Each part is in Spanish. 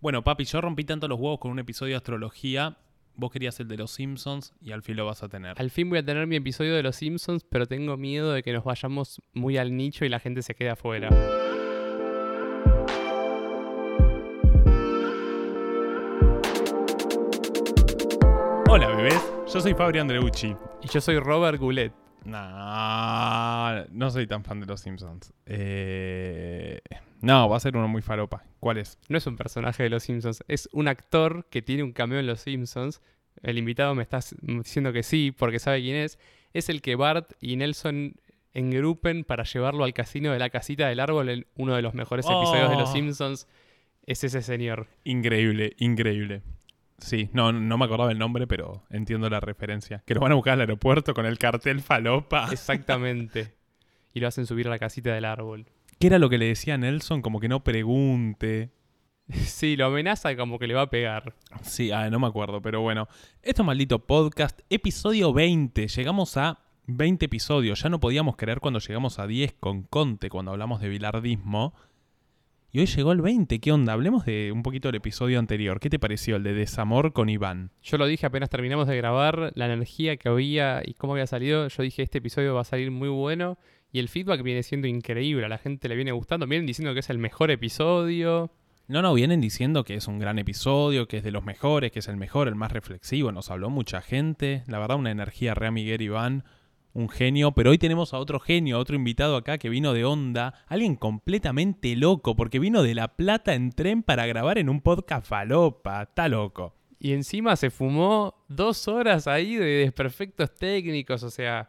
Bueno, papi, yo rompí tanto los huevos con un episodio de astrología. Vos querías el de los Simpsons y al fin lo vas a tener. Al fin voy a tener mi episodio de Los Simpsons, pero tengo miedo de que nos vayamos muy al nicho y la gente se quede afuera. Hola, bebés. Yo soy Fabri Andreucci. Y yo soy Robert Goulet. No, no soy tan fan de los Simpsons. Eh, no, va a ser uno muy faropa. ¿Cuál es? No es un personaje de Los Simpsons, es un actor que tiene un cameo en Los Simpsons. El invitado me está diciendo que sí, porque sabe quién es. Es el que Bart y Nelson engrupen para llevarlo al casino de la casita del árbol en uno de los mejores episodios de Los Oh. Simpsons. Es ese señor. Increíble, increíble. Sí, no, no me acordaba el nombre, pero entiendo la referencia. Que lo van a buscar al aeropuerto con el cartel falopa. Exactamente. y lo hacen subir a la casita del árbol. ¿Qué era lo que le decía a Nelson? Como que no pregunte. Sí, lo amenaza como que le va a pegar. Sí, ah, no me acuerdo, pero bueno. Esto maldito podcast, episodio 20. Llegamos a 20 episodios. Ya no podíamos creer cuando llegamos a 10 con Conte, cuando hablamos de bilardismo. Y hoy llegó el 20. ¿Qué onda? Hablemos de un poquito del episodio anterior. ¿Qué te pareció el de Desamor con Iván? Yo lo dije apenas terminamos de grabar, la energía que había y cómo había salido. Yo dije, este episodio va a salir muy bueno. Y el feedback viene siendo increíble, a la gente le viene gustando. Vienen diciendo que es el mejor episodio. No, no, vienen diciendo que es un gran episodio, que es de los mejores, que es el mejor, el más reflexivo. Nos habló mucha gente. La verdad, una energía re Miguel Iván. Un genio. Pero hoy tenemos a otro genio, a otro invitado acá que vino de onda. Alguien completamente loco, porque vino de La Plata en tren para grabar en un podcast falopa. Está loco. Y encima se fumó dos horas ahí de desperfectos técnicos. O sea,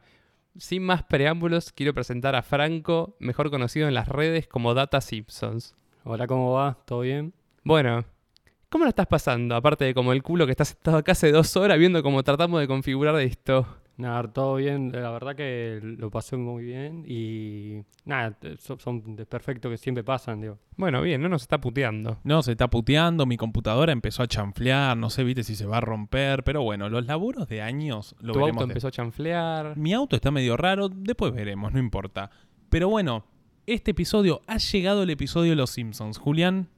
sin más preámbulos, quiero presentar a Franco, mejor conocido en las redes como Data Simpsons. Hola, ¿cómo va? ¿Todo bien? Bueno, ¿cómo lo estás pasando? Aparte de como el culo que estás sentado acá hace dos horas viendo cómo tratamos de configurar esto. Nada, todo bien. La verdad que lo pasé muy bien y nada, son, desperfectos que siempre pasan, digo. Bueno, bien, no nos está puteando. No, se está puteando, mi computadora empezó a chanflear, no sé, viste si se va a romper, pero bueno, los laburos de años lo tu veremos auto de- empezó a chanflear. Mi auto está medio raro, después veremos, no importa. Pero bueno, este episodio, ha llegado el episodio de Los Simpsons. Julián,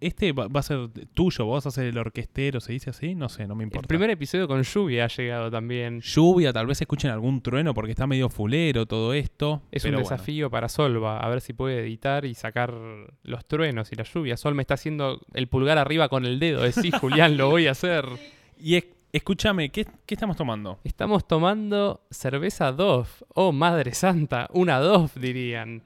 este va, va a ser tuyo, vos vas a ser el orquestero, ¿se dice así? No sé, no me El importa. primer episodio con lluvia ha llegado también. Lluvia, tal vez escuchen algún trueno porque está medio fulero todo esto. Es pero un bueno. desafío para Solva, a ver si puede editar y sacar los truenos y la lluvia. Sol me está haciendo el pulgar arriba con el dedo. De sí, Julián, lo voy a hacer. Y es- escúchame, ¿qué, ¿qué estamos tomando? Estamos tomando cerveza Dove. Oh, madre santa, una Dove dirían.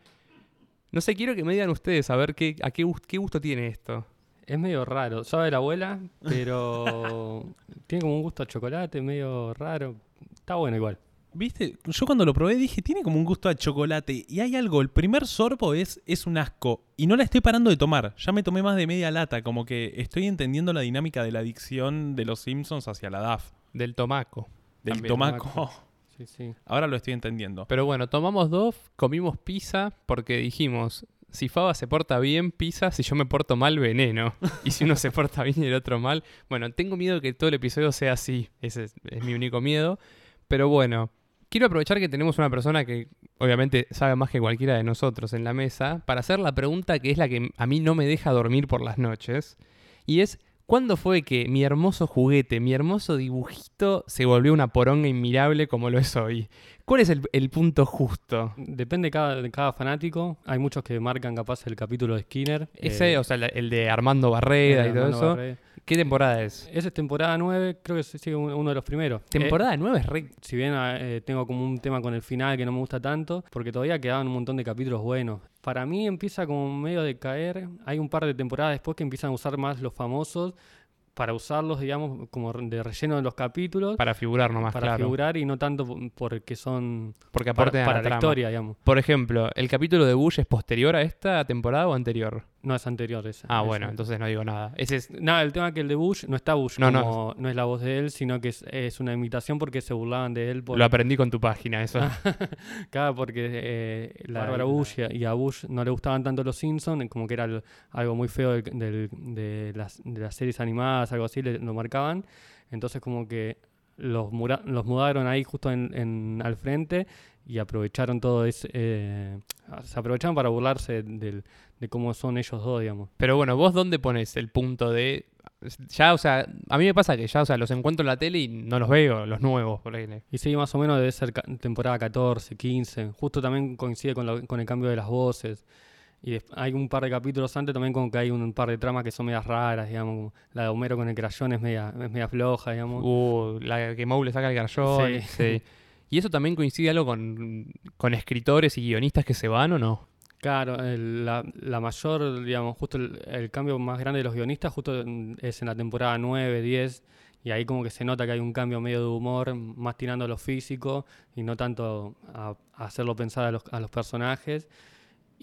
No sé, quiero que me digan ustedes a ver qué, a qué, qué gusto tiene esto. Es medio raro. Sabe la abuela, pero tiene como un gusto a chocolate, medio raro. Está bueno igual. Viste, yo cuando lo probé dije, tiene como un gusto a chocolate. Y hay algo, el primer sorbo es, es un asco. Y no la estoy parando de tomar. Ya me tomé más de media lata. Como que estoy entendiendo la dinámica de la adicción de los Simpsons hacia la DAF. Del tomaco. Del También, tomaco. Sí, sí. Ahora lo estoy entendiendo. Pero bueno, tomamos Dove, comimos pizza porque dijimos, si Faba se porta bien, pizza, si yo me porto mal, veneno. Y si uno se porta bien y el otro mal, bueno, tengo miedo que todo el episodio sea así. Ese es, es mi único miedo. Pero bueno, quiero aprovechar que tenemos una persona que obviamente sabe más que cualquiera de nosotros en la mesa para hacer la pregunta que es la que a mí no me deja dormir por las noches. Y es, ¿cuándo fue que mi hermoso juguete, mi hermoso dibujito se volvió una poronga inmirable como lo es hoy? ¿Cuál es el, el punto justo? Depende de cada, de cada fanático. Hay muchos que marcan capaz el capítulo de Skinner. Ese, eh, o sea, el de Armando Barreda y todo Armando eso. ¿Qué temporada es? Esa es temporada 9, creo que es sí, uno de los primeros. Eh, Temporada 9 es re... si bien eh, tengo como un tema con el final que no me gusta tanto, porque todavía quedaban un montón de capítulos buenos. Para mí empieza como medio de caer. Hay un par de temporadas después que empiezan a usar más los famosos para usarlos, digamos, como de relleno de los capítulos. Para figurar nomás, para claro. figurar y no tanto porque son Porque para, aparte de para la, la historia, digamos. Por ejemplo, ¿el capítulo de Bush es posterior a esta temporada o anterior? No es anterior esa. Ah, esa. bueno, entonces no digo nada. Ese es... Nada, el tema es que el de Bush no está Bush, No, no. como, no, es la voz de él, sino que es, es una imitación porque se burlaban de él por, Lo aprendí con tu página, eso. Claro, porque eh, la Bárbara Bush y a, y a Bush no le gustaban tanto los Simpsons, como que era el- algo muy feo del- del- de, las, de las series animadas, algo así, le- lo marcaban. Entonces como que los, mura- los mudaron ahí justo en, en- al frente y aprovecharon todo ese... eh, se aprovecharon para burlarse del- de cómo son ellos dos, digamos. Pero bueno, ¿vos dónde pones el punto de... Ya, o sea, a mí me pasa que ya, o sea, los encuentro en la tele y no los veo, los nuevos, por ahí. Y sí, más o menos debe ser temporada 14, 15. Justo también coincide con, lo- con el cambio de las voces. Y hay un par de capítulos antes también como que hay un par de tramas que son medias raras, digamos. como La de Homero con el crayón es media, es media floja, digamos. Uh, la que Moe le saca el garchón. Sí. sí. ¿Y eso también coincide algo con, con escritores y guionistas que se van o no? Claro, el- la, la mayor, digamos, justo el, el cambio más grande de los guionistas justo es en la temporada 9, 10, y ahí como que se nota que hay un cambio medio de humor, más tirando a lo físico y no tanto a, a hacerlo pensar a los, a los personajes.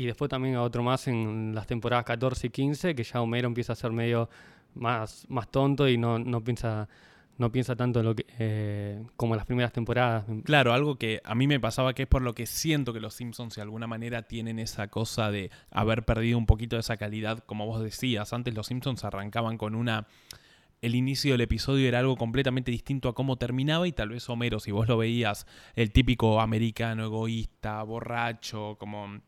Y después también a otro más en las temporadas 14 y 15, que ya Homero empieza a ser medio más, más tonto y no, no piensa no piensa tanto lo que, eh, como en las primeras temporadas. Claro, algo que a mí me pasaba que es por lo que siento que los Simpsons de alguna manera tienen esa cosa de haber perdido un poquito de esa calidad, como vos decías. Antes los Simpsons arrancaban con una... El inicio del episodio era algo completamente distinto a cómo terminaba y tal vez Homero, si vos lo veías, el típico americano egoísta, borracho, como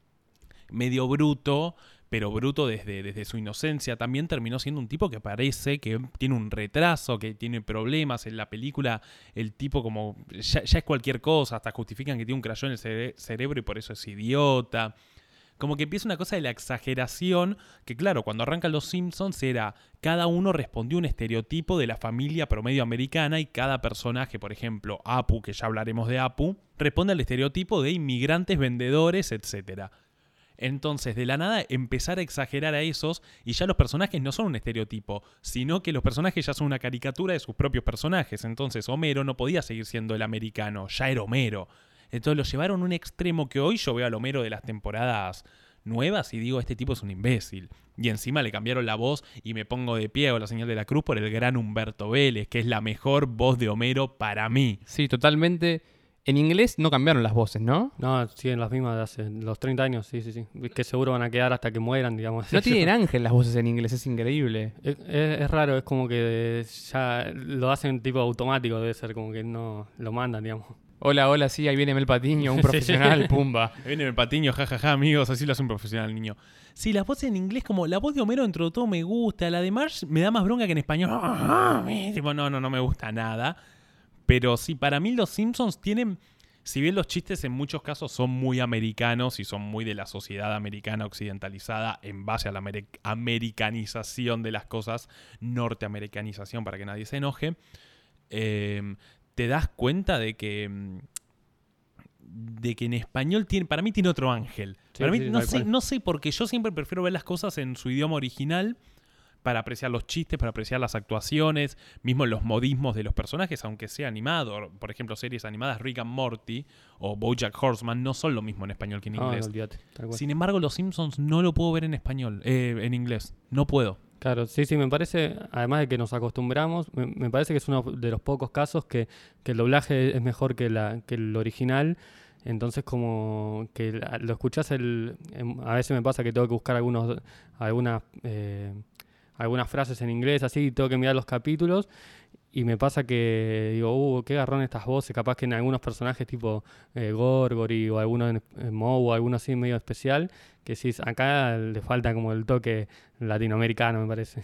medio bruto, pero bruto desde, desde su inocencia, también terminó siendo un tipo que parece que tiene un retraso, que tiene problemas. En la película el tipo como ya, es cualquier cosa, hasta justifican que tiene un crayón en el cere- cerebro y por eso es idiota. Como que empieza una cosa de la exageración, que claro, cuando arrancan los Simpsons era, cada uno respondió un estereotipo de la familia promedio americana y cada personaje, por ejemplo, Apu, que ya hablaremos de Apu, responde al estereotipo de inmigrantes, vendedores, etcétera. Entonces, de la nada, empezar a exagerar a esos y ya los personajes no son un estereotipo, sino que los personajes ya son una caricatura de sus propios personajes. Entonces, Homero no podía seguir siendo el americano, ya era Homero. Entonces lo llevaron a un extremo que hoy yo veo al Homero de las temporadas nuevas y digo, este tipo es un imbécil. Y encima le cambiaron la voz y me pongo de pie o la señal de la cruz por el gran Humberto Vélez, que es la mejor voz de Homero para mí. Sí, totalmente. En inglés no cambiaron las voces, ¿no? No, siguen las mismas de hace los 30 años, sí, sí, sí. Que seguro van a quedar hasta que mueran, digamos. No tienen ángel las voces en inglés, es increíble. Es, es- es raro, es como que ya lo hacen tipo automático, debe ser como que no lo mandan, digamos. Hola, hola, sí, ahí viene Mel Patiño, un Sí. profesional, pumba. Ahí Viene el patiño, jajaja, amigos, así lo hace un profesional niño. Sí, las voces en inglés, como la voz de Homero dentro de todo me gusta, la de Marge me da más bronca que en español. Tipo, no, no, no me gusta nada. Pero sí, para mí los Simpsons tienen, si bien los chistes en muchos casos son muy americanos y son muy de la sociedad americana occidentalizada en base a la ameri- americanización de las cosas, norteamericanización para que nadie se enoje, eh, te das cuenta de que... mm, de que en español tiene, para mí tiene otro ángel. Sí, para mí, sí, no sé, no sé, porque yo siempre prefiero ver las cosas en su idioma original para apreciar los chistes, para apreciar las actuaciones, mismo los modismos de los personajes, aunque sea animado. Por ejemplo, series animadas Rick and Morty o BoJack Horseman no son lo mismo en español que en Ah, inglés. Sin embargo, Los Simpsons no lo puedo ver en español, eh, en inglés. No puedo. Claro, sí, sí, me parece, además de que nos acostumbramos, me, me parece que es uno de los pocos casos que, que el doblaje es mejor que, la, que el original. Entonces, como que lo escuchás, el, em, a veces me pasa que tengo que buscar algunos, algunas, eh, algunas frases en inglés, así, y tengo que mirar los capítulos. Y me pasa que digo, uh, qué garrón estas voces. Capaz que en algunos personajes tipo eh, Gorgory o alguno en, en Moe o alguno así medio especial, que sí, acá le falta como el toque latinoamericano, me parece.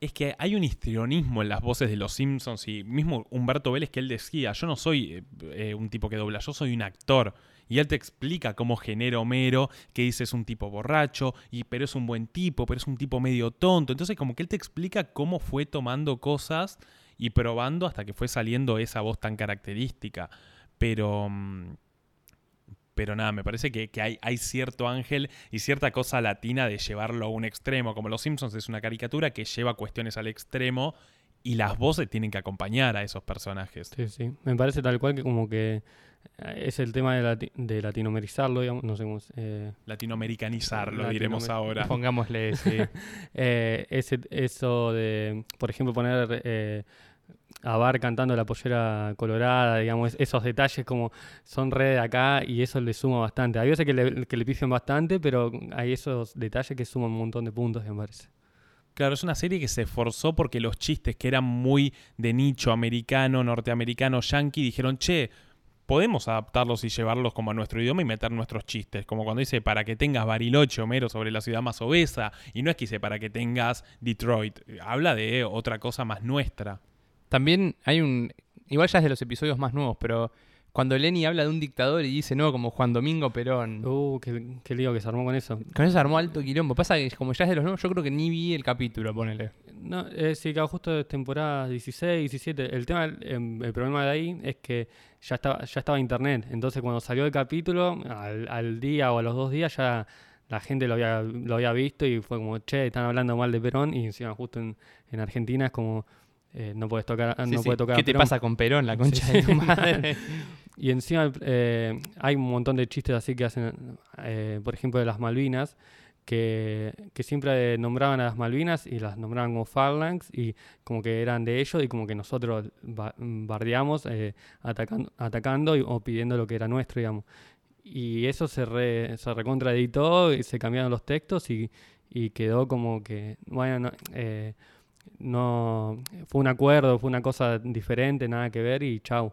Es que hay un histrionismo en las voces de los Simpsons y mismo Humberto Vélez que él decía, yo no soy eh, eh, un tipo que dobla, yo soy un actor. Y él te explica cómo genera Homero, que dice es un tipo borracho, y, pero es un buen tipo, pero es un tipo medio tonto. Entonces como que él te explica cómo fue tomando cosas y probando hasta que fue saliendo esa voz tan característica. Pero... mm, pero nada, me parece que, que hay, hay cierto ángel y cierta cosa latina de llevarlo a un extremo. Como Los Simpsons es una caricatura que lleva cuestiones al extremo y las voces tienen que acompañar a esos personajes. Sí, sí. Me parece tal cual que como que es el tema de, lati- de latinoamerizarlo, digamos, no sé cómo es, eh, Latinoamericanizarlo, diremos ahora. Pongámosle, sí. eh, ese, eso de, por ejemplo, poner eh, a Bar cantando la pollera colorada, digamos, es- esos detalles como son re de acá y eso le suma bastante. Hay veces que le, que le pifian bastante, pero hay esos detalles que suman un montón de puntos, me parece. Claro, es una serie que se esforzó porque los chistes que eran muy de nicho americano, norteamericano, yankee, dijeron, che, podemos adaptarlos y llevarlos como a nuestro idioma y meter nuestros chistes. Como cuando dice para que tengas Bariloche, Homero, sobre la ciudad más obesa. Y no es que dice para que tengas Detroit. Habla de otra cosa más nuestra. También hay un. Igual ya es de los episodios más nuevos, pero cuando Lenny habla de un dictador y dice, no, como Juan Domingo Perón. Uh, qué, qué lío que se armó con eso. Con eso se armó alto quilombo. Pasa que como ya es de los nuevos, yo creo que ni vi el capítulo, ponele. No, eh, sí, claro, justo de temporada 16, 17. El tema, em, el problema de ahí es que ya estaba, ya estaba internet. Entonces cuando salió el capítulo, al, al día o a los dos días ya la gente lo había, lo había visto y fue como, che, están hablando mal de Perón y encima justo en, en Argentina es como, eh, no puedes tocar, Sí, no sí. puede tocar a ¿Qué te pasa con Perón, la concha Sí, de tu madre? Y encima eh, hay un montón de chistes así que hacen, eh, por ejemplo, de las Malvinas, que, que siempre nombraban a las Malvinas y las nombraban como phalanx y como que eran de ellos y como que nosotros ba- bardeamos eh, atacando, atacando y- o pidiendo lo que era nuestro, digamos. Y eso se, re, se recontraeditó y se cambiaron los textos y, y quedó como que, bueno, no, no, fue un acuerdo, fue una cosa diferente, nada que ver y chau.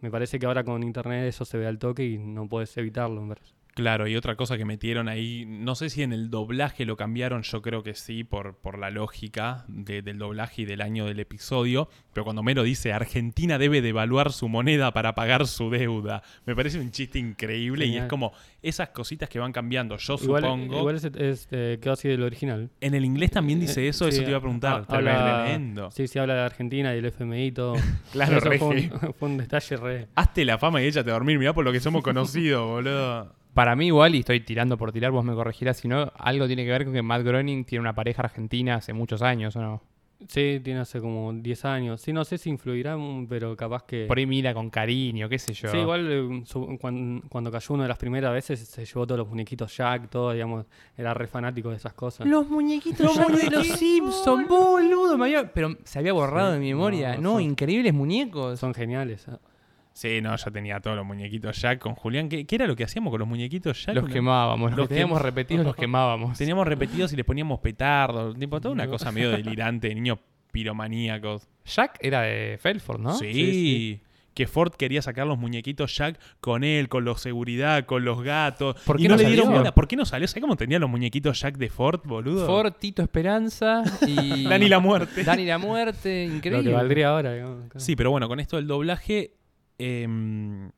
Me parece que ahora con internet eso se ve al toque y no puedes evitarlo. me parece. Claro, y otra cosa que metieron ahí, no sé si en el doblaje lo cambiaron, yo creo que sí, por, por la lógica de- del doblaje y del año del episodio, pero cuando Mero dice Argentina debe devaluar su moneda para pagar su deuda, me parece un chiste increíble y es como esas cositas que van cambiando, yo Igual, supongo. igual es, es, eh, quedó así del original. En el inglés también dice Eh, eso, sí, eso te iba a preguntar, ha- habla- tremendo. Sí, sí, habla de Argentina y el FMI y todo. Claro, Eso re fue, heavy. un, fue un detalle re. Hazte la fama y échate a dormir, mirá por lo que somos conocidos, boludo. Para mí igual, y estoy tirando por tirar, vos me corregirás, si no, algo tiene que ver con que Matt Groening tiene una pareja argentina hace muchos años, ¿o no? Sí, tiene hace como 10 años. Sí, no sé si influirá, pero capaz que... Por ahí mira con cariño, qué sé yo. Sí, igual eh, cuando, cayó uno de las primeras veces se llevó todos los muñequitos Jack, todo, digamos, era re fanático de esas cosas. Los muñequitos de los Simpsons, boludo. me había- Pero se había borrado de mi memoria. no, No, son- increíbles muñecos. Son geniales. Sí, no, ya tenía todos los muñequitos Jack con Julián. ¿Qué, qué era lo que hacíamos con los muñequitos Jack? Los quemábamos, los, Los que teníamos quem- repetidos los quemábamos. Teníamos repetidos y les poníamos petardos. Tipo, toda una cosa medio delirante de niños piromaníacos. Jack era de Felford, ¿no? Sí, Sí, Que Ford quería sacar los muñequitos Jack con él, con los seguridad, con los gatos. ¿Por y qué no, no le dieron salió? bola. ¿Por qué no salió? ¿Sabes cómo tenía los muñequitos Jack de Ford, boludo? Ford, Tito Esperanza y... Dani la muerte. Dani la muerte, Lo increíble. que valdría ahora, digamos. claro. Sí, pero bueno, con esto del doblaje, em,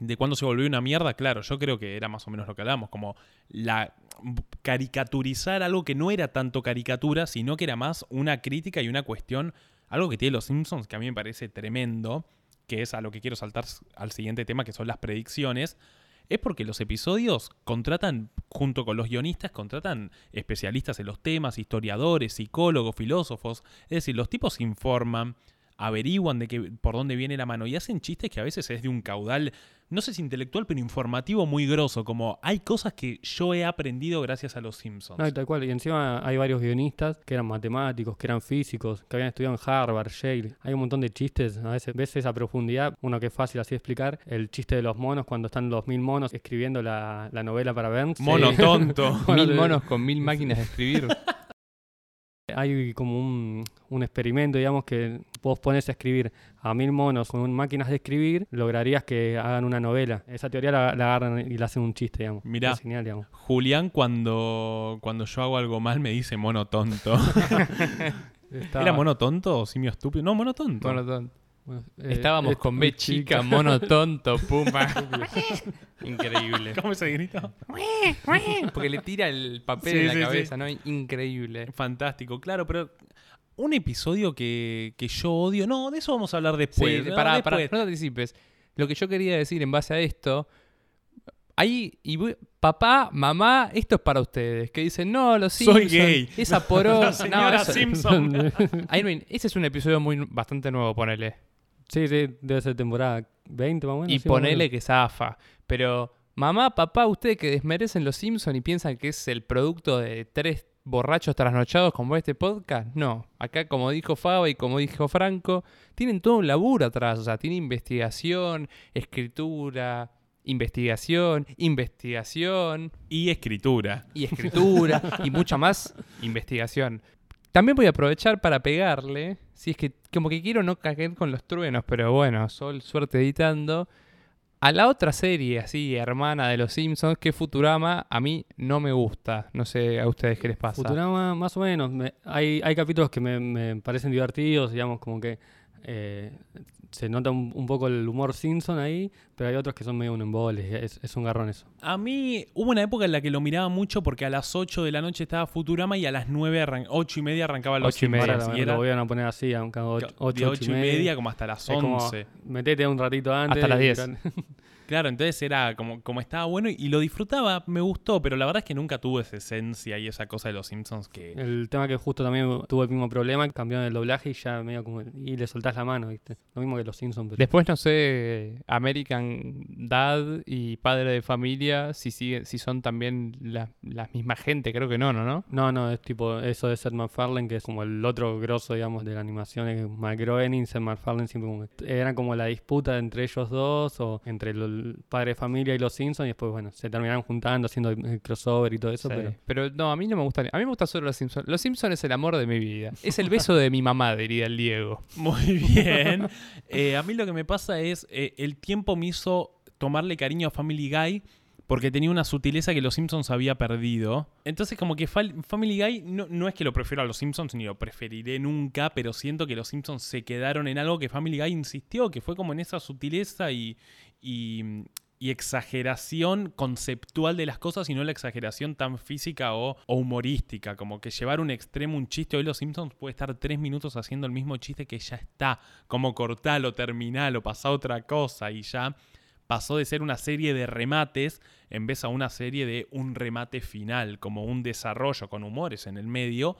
de cuándo se volvió una mierda, claro, yo creo que era más o menos lo que hablamos, como la caricaturizar algo que no era tanto caricatura, sino que era más una crítica y una cuestión, algo que tiene los Simpsons, que a mí me parece tremendo, que es a lo que quiero saltar al siguiente tema, que son las predicciones. Es porque los episodios contratan, junto con los guionistas, contratan especialistas en los temas, historiadores, psicólogos, filósofos. Es decir, los tipos informan, averiguan de que, por dónde viene la mano y hacen chistes que a veces es de un caudal, no sé si intelectual, pero informativo muy grosso, como hay cosas que yo he aprendido gracias a los Simpsons. No, y tal cual. Y encima hay varios guionistas que eran matemáticos, que eran físicos, que habían estudiado en Harvard, Yale. Hay un montón de chistes. A veces ves esa profundidad. Uno que es fácil así de explicar. El chiste de los monos cuando están los mil monos escribiendo la, la novela para Burns. Mono tonto. Mil monos con mil máquinas de escribir. Hay como un, un experimento, digamos, que vos pones a escribir a mil monos con máquinas de escribir, lograrías que hagan una novela. Esa teoría la, la agarran y la hacen un chiste, digamos. Mirá. Es genial, digamos. Julián cuando, cuando yo hago algo mal me dice mono tonto. Está- ¿Era mono tonto o simio estúpido? No, mono tonto. Mono tonto. Bueno, eh, Estábamos es con B chica, mono tonto, puma. Increíble. ¿Cómo se grito? Porque le tira el papel Sí, en la sí, sí. cabeza, ¿no? Increíble. Fantástico, claro, pero un episodio que, que yo odio. No, de eso vamos a hablar después. sí, ¿no? pará, pará, Después. no te anticipes. Lo que yo quería decir en base a esto, ahí, y voy- papá, mamá, esto es para ustedes. Que dicen, no, los Soy Simpsons, gay. Esa señora no, eso- Simpson. Irwin, ese es un episodio muy bastante nuevo, ponele. Sí, sí, debe ser temporada 20 más o menos. y sí, ponele menos. que zafa. Pero, mamá, papá, ustedes que desmerecen los Simpsons y piensan que es el producto de tres borrachos trasnochados como este podcast, no. Acá, como dijo Faba y como dijo Franco, tienen todo un laburo atrás. O sea, tiene investigación, escritura, investigación, investigación Y escritura. y escritura y mucha más investigación. También voy a aprovechar para pegarle, si es que como que quiero no caer con los truenos, pero bueno, sol, suerte editando, A la otra serie, así, hermana de los Simpsons, que Futurama, a mí no me gusta. No sé a ustedes qué les pasa. Futurama, más o menos. me- hay, hay capítulos que me, me parecen divertidos, digamos, como que eh, se nota un, un poco el humor Simpson ahí, pero hay otros que son medio un embole. Es, es un garrón eso. A mí hubo una época en la que lo miraba mucho porque a las 8 de la noche estaba Futurama y a las 9, arran 8 y media arrancaban los Ocho y media, Y era lo volvieron a poner así, aunque hago de 8, 8 y media como hasta las Es como, 11. metete un ratito antes. Hasta las y 10. Claro, entonces era como, como estaba bueno y lo disfrutaba, me gustó, pero la verdad es que nunca tuvo esa esencia y esa cosa de los Simpsons que... El tema que justo también tuvo el mismo problema, cambiaron el doblaje y ya medio como... Y le soltás la mano, ¿viste? Lo mismo que los Simpsons. pero- Después, no sé, American Dad y Padre de Familia, si, sigue, si son también la, la misma gente, creo que no, ¿no? ¿no? No, no, es tipo eso de Seth MacFarlane, que es como el otro grosso, digamos, de la animación, es Mike Groening, Seth MacFarlane, siempre como... Eran como la disputa entre ellos dos, o entre el padre de familia y los Simpsons, y después, bueno, se terminaron juntando, haciendo el crossover y todo eso, Sí. pero... Pero no, a mí no me gusta. A mí me gusta solo los Simpsons. Los Simpsons es el amor de mi vida. Es el beso de mi mamá, diría el Diego. Muy bien. Eh, a mí lo que me pasa es, eh, el tiempo me hizo tomarle cariño a Family Guy porque tenía una sutileza que los Simpsons había perdido. Entonces como que Family Guy no, no es que lo prefiero a los Simpsons ni lo preferiré nunca, pero siento que los Simpsons se quedaron en algo que Family Guy insistió, que fue como en esa sutileza y, y, y exageración conceptual de las cosas y no la exageración tan física o, o humorística. Como que llevar un extremo un chiste. Hoy los Simpsons puede estar tres minutos haciendo el mismo chiste que ya está. Como cortalo, terminalo, pasa otra cosa y ya pasó de ser una serie de remates en vez a una serie de un remate final, como un desarrollo con humores en el medio,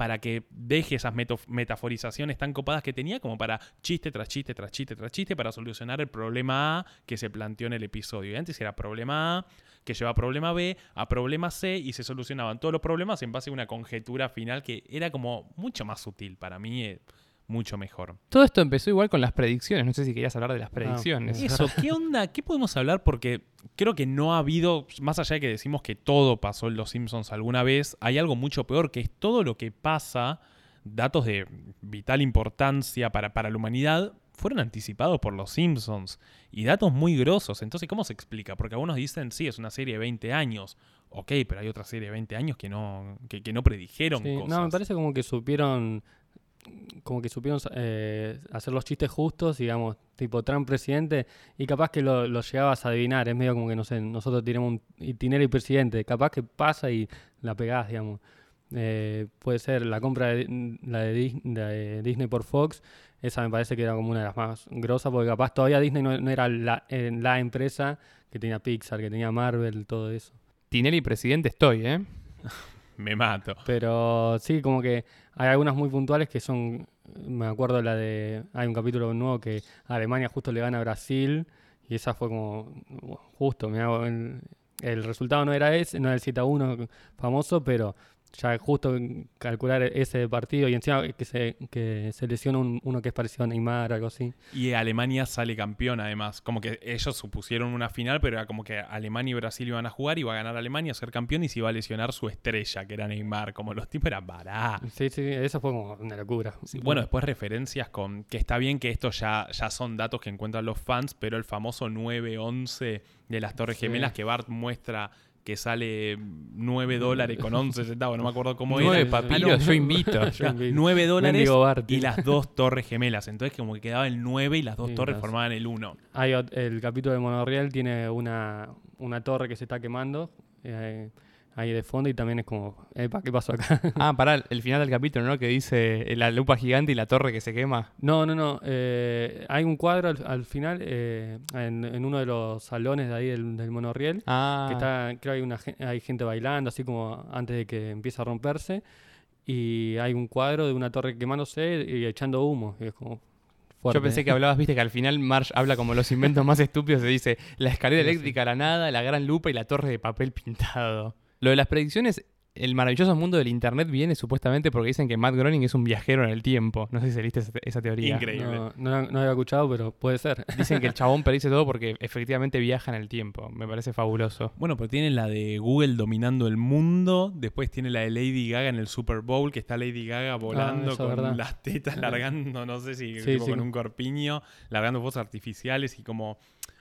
para que deje esas metaforizaciones tan copadas que tenía como para chiste tras chiste tras chiste tras chiste para solucionar el problema A que se planteó en el episodio. Y antes era problema A, que lleva a problema B, a problema C y se solucionaban todos los problemas en base a una conjetura final que era como mucho más sutil para mí, eh, mucho mejor. Todo esto empezó igual con las predicciones. No sé si querías hablar de las predicciones. es Eso, ¿qué onda? ¿Qué podemos hablar? Porque creo que no ha habido, más allá de que decimos que todo pasó en Los Simpsons alguna vez, hay algo mucho peor, que es todo lo que pasa, datos de vital importancia para, para la humanidad, fueron anticipados por Los Simpsons. Y datos muy grosos. Entonces, ¿cómo se explica? Porque algunos dicen, sí, es una serie de 20 años. Ok, pero hay otra serie de 20 años que no, que, que no predijeron Sí, cosas. no, me parece como que supieron como que supieron eh, hacer los chistes justos, digamos, tipo Trump presidente, y capaz que lo, lo llegabas a adivinar, es medio como que, no sé, nosotros tiramos un itinerario presidente, capaz que pasa y la pegás, digamos. Eh, puede ser la compra de, la de, Dis- de Disney por Fox, esa me parece que era como una de las más grosas, porque capaz todavía Disney no, no era la, eh, la empresa que tenía Pixar, que tenía Marvel, todo eso. Tinelli presidente estoy, ¿eh? Me mato. Pero sí, como que hay algunas muy puntuales que son, me acuerdo la de, hay un capítulo nuevo que Alemania justo le gana a Brasil y esa fue como, justo, mirá, el, el resultado no era ese, no era el 7 a 1 famoso, pero ya justo calcular ese partido y encima que se, que se lesiona un- uno que es parecido a Neymar, algo así. Y Alemania sale campeón además. Como que ellos supusieron una final, pero era como que Alemania y Brasil iban a jugar, iba a ganar Alemania, ser campeón y se iba a lesionar su estrella, que era Neymar. Como los tipos eran bará. Sí, sí, eso fue como una locura. Bueno, después referencias con que está bien que estos ya, ya son datos que encuentran los fans, pero el famoso 9-11 de las Torres Sí. Gemelas que Bart muestra que sale 9 dólares con 11 centavos, no me acuerdo cómo era. papiros, Ah, no. yo invito. Yo invito. 9 dólares y las dos torres gemelas. Entonces como que quedaba el 9 y las dos Sí, torres las- formaban el 1. Hay el capítulo de Monorriel tiene una, una torre que se está quemando eh, ahí de fondo y también es como, epa, ¿qué pasó acá? Ah, pará, el final del capítulo, ¿no? Que dice eh, la lupa gigante y la torre que se quema. no, no, no. eh, hay un cuadro al, al final eh, en, en uno de los salones de ahí del, del Monorriel Ah, que está, creo hay una hay gente bailando así como antes de que empiece a romperse y hay un cuadro de una torre quemándose y echando humo y es como fuerte. yo pensé que hablabas, viste, que al final Marsh habla como los inventos más estúpidos. Se dice la escalera eléctrica a la nada, la gran lupa y la torre de papel pintado. Lo de las predicciones, el maravilloso mundo del internet viene supuestamente porque dicen que Matt Groening es un viajero en el tiempo. No sé si leíste esa, esa teoría. Increíble. no, no, no había escuchado pero puede ser Dicen que el chabón predice todo porque efectivamente viaja en el tiempo. Me parece fabuloso. Bueno, pero tiene la de Google dominando el mundo. Después tiene la de Lady Gaga en el Super Bowl, que está Lady Gaga volando Ah, con verdad. las tetas largando, no sé si Sí, tipo sí. con un corpiño, largando fuegos artificiales y como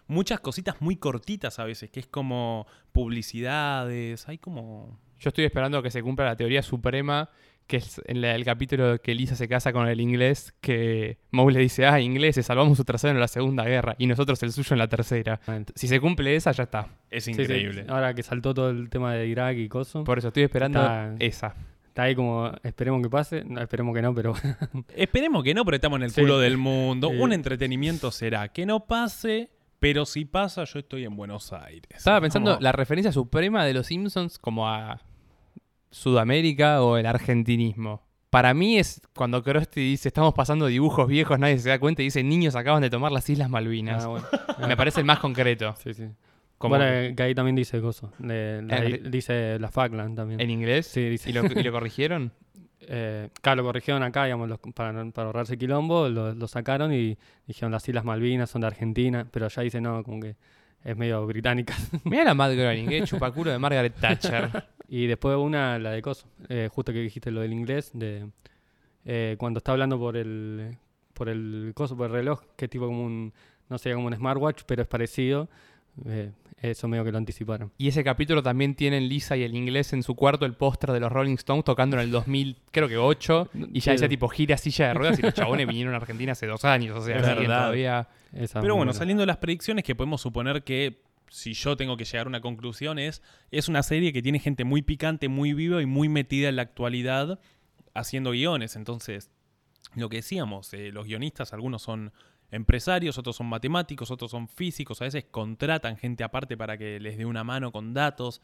muchas cositas muy cortitas a veces, que es como publicidades, hay como... Yo estoy esperando que se cumpla la teoría suprema, que es en la- el capítulo que Lisa se casa con el inglés, que Moe le dice, ah, ingleses, salvamos su trasero en la Segunda Guerra y nosotros el suyo en la Tercera. Si se cumple esa, ya está. Es Sí, sí. increíble. Ahora que saltó todo el tema de Irak y cosas. Por eso estoy esperando Está- esa. Está ahí como, esperemos que pase. No, esperemos que no, pero Esperemos que no, pero estamos en el Sí. culo del mundo. Sí. Un entretenimiento será que no pase, pero si pasa, yo estoy en Buenos Aires. Estaba pensando la referencia suprema de los Simpsons como a Sudamérica o el argentinismo. Para mí es cuando Krusty dice, estamos pasando dibujos viejos, nadie se da cuenta y dice, niños acaban de tomar las Islas Malvinas. Ah, bueno. Me parece el más concreto. Sí, sí. Como Bueno, que ahí también dice coso. de- la- En- dice la Falkland también. en inglés. Sí, dice. ¿Y lo, y lo corrigieron? Eh, claro, lo corrigieron acá, digamos, los- para, para ahorrarse quilombo, lo, lo sacaron y dijeron las Islas Malvinas son de Argentina, pero ya dice no, como que es medio británica. Mira la Matt Groening, eh, chupaculo de Margaret Thatcher. y después una, la de coso, eh, justo que dijiste lo del inglés, de eh, cuando está hablando por el por el coso, por el reloj, que es tipo como un, no sé, como un smartwatch, pero es parecido. Eh, eso medio que lo anticiparon. Y ese capítulo también tienen Lisa y el inglés en su cuarto el póster de los Rolling Stones tocando en el 2000, creo que 8, y ya decía tipo gira silla de ruedas y los chabones vinieron a Argentina hace dos años, o sea, Es verdad. todavía... Esa Pero bueno, buena. saliendo de las predicciones que podemos suponer que si yo tengo que llegar a una conclusión es, es una serie que tiene gente muy picante, muy viva y muy metida en la actualidad haciendo guiones. Entonces, lo que decíamos, eh, los guionistas, algunos son empresarios, otros son matemáticos, otros son físicos, a veces contratan gente aparte para que les dé una mano con datos.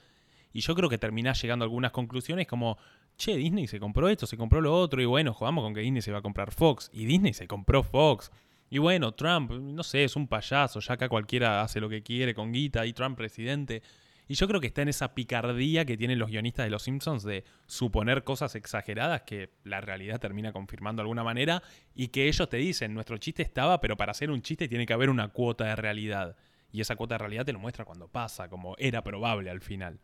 Y yo creo que terminás llegando a algunas conclusiones como, che, Disney se compró esto, se compró lo otro, y bueno, jugamos con que Disney se va a comprar Fox, y Disney se compró Fox. Y bueno, Trump, no sé, es un payaso, ya acá cualquiera hace lo que quiere con guita, y Trump presidente. Y yo creo que está en esa picardía que tienen los guionistas de Los Simpsons de suponer cosas exageradas que la realidad termina confirmando de alguna manera y que ellos te dicen, nuestro chiste estaba, pero para hacer un chiste tiene que haber una cuota de realidad. Y esa cuota de realidad te lo muestra cuando pasa, como era probable al final.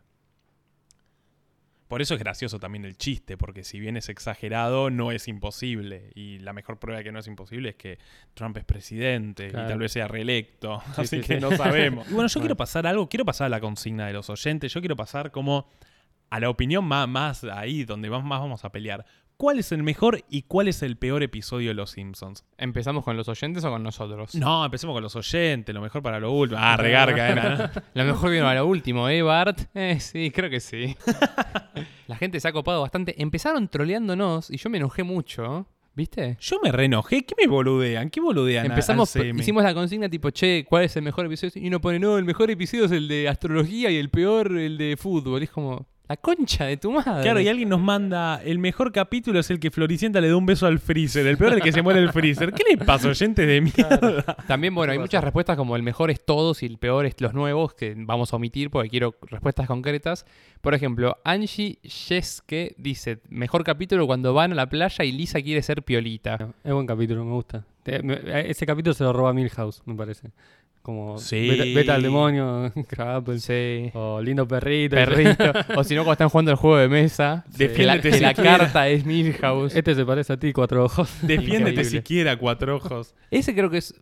Por eso es gracioso también el chiste, porque si bien es exagerado, no es imposible. Y la mejor prueba de que no es imposible es que Trump es presidente y tal vez sea reelecto. Así sí, que sí. no sabemos. Y bueno, yo Bueno. quiero pasar algo, quiero pasar a la consigna de los oyentes, yo quiero pasar como a la opinión más, más ahí, donde más, más vamos a pelear. ¿Cuál es el mejor y cuál es el peor episodio de Los Simpsons? ¿Empezamos con los oyentes o con nosotros? No, empecemos con los oyentes, lo mejor para lo último. Ah, regarga, era. Lo mejor vino a lo último, ¿eh, Bart? Eh, sí, creo que sí. La gente se ha copado bastante. Empezaron troleándonos y yo me enojé mucho, ¿viste? Yo me reenojé. ¿Qué me boludean? ¿Qué boludean? Empezamos, al CM? hicimos la consigna tipo, che, ¿cuál es el mejor episodio? Y uno pone, no, el mejor episodio es el de astrología y el peor el de fútbol. Y es como, la concha de tu madre. Claro, y alguien nos manda, el mejor capítulo es el que Floricienta le da un beso al freezer, el peor es el que se muere el freezer. ¿Qué le pasa, oyentes de mierda? También, bueno, hay Pasa. muchas respuestas como el mejor es todos y el peor es los nuevos, que vamos a omitir porque quiero respuestas concretas. Por ejemplo, Angie Yeske dice, mejor capítulo cuando van a la playa y Lisa quiere ser piolita. Es buen capítulo, me gusta. Ese capítulo se lo roba Milhouse, me parece. Como Sí. vete, vete al demonio, Sí. o lindo perrito. Perrito. o si no, cuando están jugando el juego de mesa, Sí. que la, que la carta es Milhouse. Este se parece a ti, cuatro ojos. Defiéndete siquiera, cuatro ojos. Ese creo que es.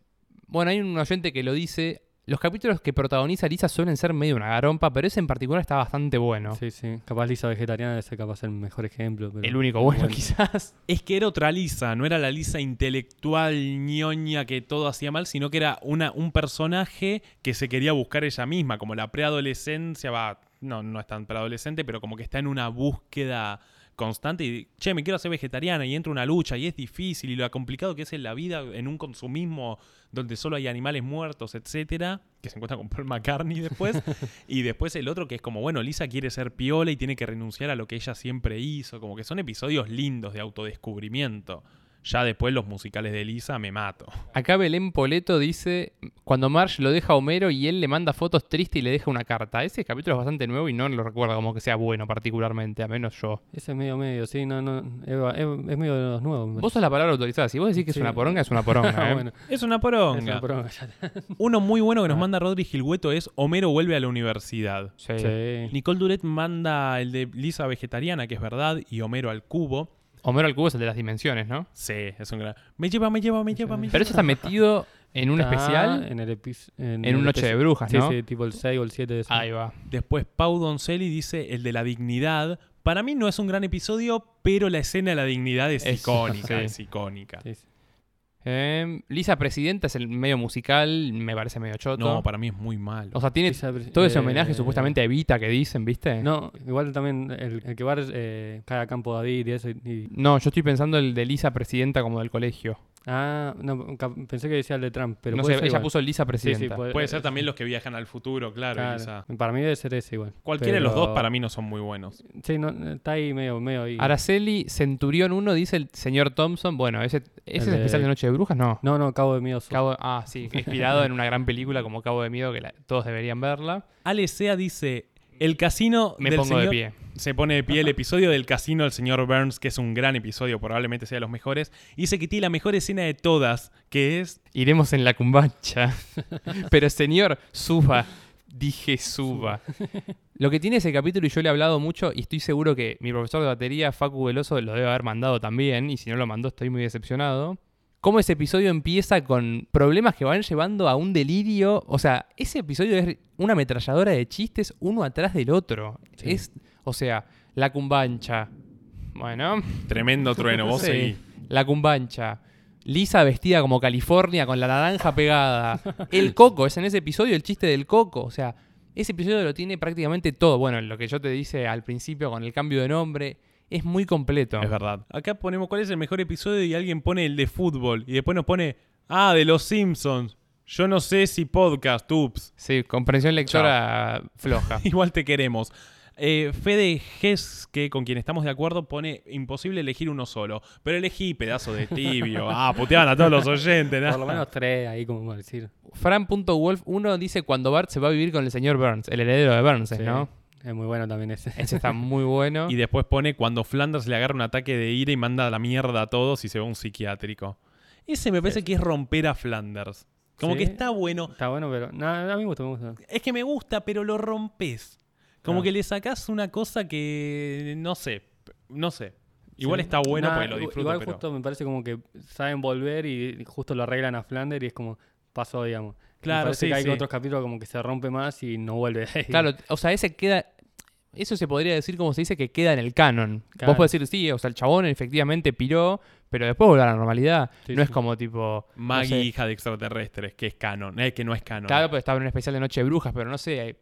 Bueno, hay un oyente que lo dice. Los capítulos que protagoniza Lisa suelen ser medio una garompa, pero ese en particular está bastante bueno. Sí, sí. Capaz Lisa vegetariana debe ser capaz el mejor ejemplo. pero- El único bueno, quizás. Es que era otra Lisa, no era la Lisa intelectual ñoña que todo hacía mal, sino que era una, un personaje que se quería buscar ella misma, como la preadolescencia, va, no, no es tan preadolescente, pero como que está en una búsqueda constante y, che, me quiero hacer vegetariana y entra una lucha y es difícil y lo complicado que es en la vida en un consumismo donde solo hay animales muertos, etcétera, que se encuentra con Paul McCartney después, y después el otro que es como, bueno, Lisa quiere ser piola y tiene que renunciar a lo que ella siempre hizo, como que son episodios lindos de autodescubrimiento. Ya después los musicales de Lisa me mato. Acá Belén Poleto dice: Cuando Marge lo deja a Homero y él le manda fotos tristes y le deja una carta. Ese capítulo es bastante nuevo y no lo recuerdo como que sea bueno, particularmente, a menos yo. Ese es medio medio, sí, no, no. Es, es- es medio de los nuevos. Vos sos la palabra autorizada. Si vos decís que es una poronga, es una poronga. ¿eh? Bueno, Es una es poronga. una. Uno muy bueno que nos Ah. manda Rodri Gilgueto es Homero vuelve a la universidad. Sí. Sí. Nicole Duret manda el de Lisa vegetariana, que es verdad, y Homero al cubo. Homero al cubo es el de las dimensiones, ¿no? Sí, es un gran... Me lleva, me lleva, me lleva, me lleva. Pero eso está metido En un Está especial, En, el epi- en el un Noche de Brujas, Sí, ¿no? sí, tipo el 6 o el 7 de ese. Ahí va. Después Pau Doncelli dice el de la dignidad. Para mí no es un gran episodio, pero la escena de la dignidad es, Es- icónica, sí. es icónica. Sí, sí. Eh, Lisa Presidenta es el medio musical, me parece medio choto. No, para mí es muy malo. O sea, tiene todo ese eh, homenaje supuestamente a Evita que dicen, ¿viste? No, igual también el, el que va eh, cae a campo David y eso. y- No, yo estoy pensando el de Lisa Presidenta como del colegio. Ah, no, pensé que decía el de Trump, pero no puede sé, ser ella igual. puso Lisa Sí, sí, Presidenta. puede- Puede ser también los que viajan al futuro, claro. Para mí debe ser ese igual. Cualquiera de los Pero- dos para mí no son muy buenos. Sí, no, está ahí medio, medio ahí. Araceli Centurión 1 dice el señor Thompson. Bueno, ese, ese es El de- especial de Noche de Brujas, no. No, no, Cabo de Miedo. Sur. Cabo- ah, sí, inspirado en una gran película como Cabo de Miedo que la- todos deberían verla. Ale Sea dice, el casino Me del pongo de pie. Se pone de pie el episodio del casino del señor Burns, que es un gran episodio, probablemente sea de los mejores. Y dice que tiene la mejor escena de todas, que es... Iremos en la cumbacha. Pero señor, suba. Dije suba. Lo que tiene ese capítulo, y yo le he hablado mucho, y estoy seguro que mi profesor de batería, Facu Veloso, lo debe haber mandado también, y si no lo mandó estoy muy decepcionado. Cómo ese episodio empieza con problemas que van llevando a un delirio. O sea, ese episodio es una ametralladora de chistes uno atrás del otro. Sí. Es, o sea, la cumbancha. Bueno, Tremendo trueno, vos Sí. seguí. la cumbancha. Lisa vestida como California con la naranja pegada. El coco, es en ese episodio el chiste del coco. O sea, ese episodio lo tiene prácticamente todo. Bueno, lo que yo te dice al principio con el cambio de nombre. Es muy completo. Es verdad. Acá ponemos cuál es el mejor episodio y alguien pone el de fútbol. Y después nos pone, ah, de los Simpsons. Yo no sé si podcast, ups. Sí, comprensión lectora floja. Igual te queremos. Eh, Fede que con quien estamos de acuerdo, pone imposible elegir uno solo. Pero elegí pedazo de tibio. Ah, puteaban a todos los oyentes. ¿no? Por lo menos tres ahí, como para decir. Fran.wolf1 dice cuando Bart se va a vivir con el señor Burns, el heredero de Burns, Sí, ¿no? Es muy bueno también ese. Ese está muy bueno. Y después pone cuando Flanders le agarra un ataque de ira y manda a la mierda a todos y se va a un psiquiátrico. Ese me parece que es romper a Flanders. Como Sí. que está bueno. Está bueno, pero. nada a mí me gusta, me gusta. Es que me gusta, pero lo rompes. Como que le sacás una cosa que no sé. No sé. Igual Sí. está bueno Nah, porque lo disfruto, Igual pero. justo me parece como que saben volver y justo lo arreglan a Flanders y es como pasó, digamos. Me Claro, parece sí, que hay sí. otros capítulos como que se rompe más y no vuelve. Claro, o sea, ese queda. Eso se podría decir como se dice que queda en el canon. Claro. Vos podés decir, sí, o sea, el chabón efectivamente piró, pero después volvió a la normalidad. Sí, no es como tipo. no Maggie, sé. hija de extraterrestres, que es canon. Eh, que no es canon. Claro, pues estaba en un especial de Noche de Brujas, pero no sé.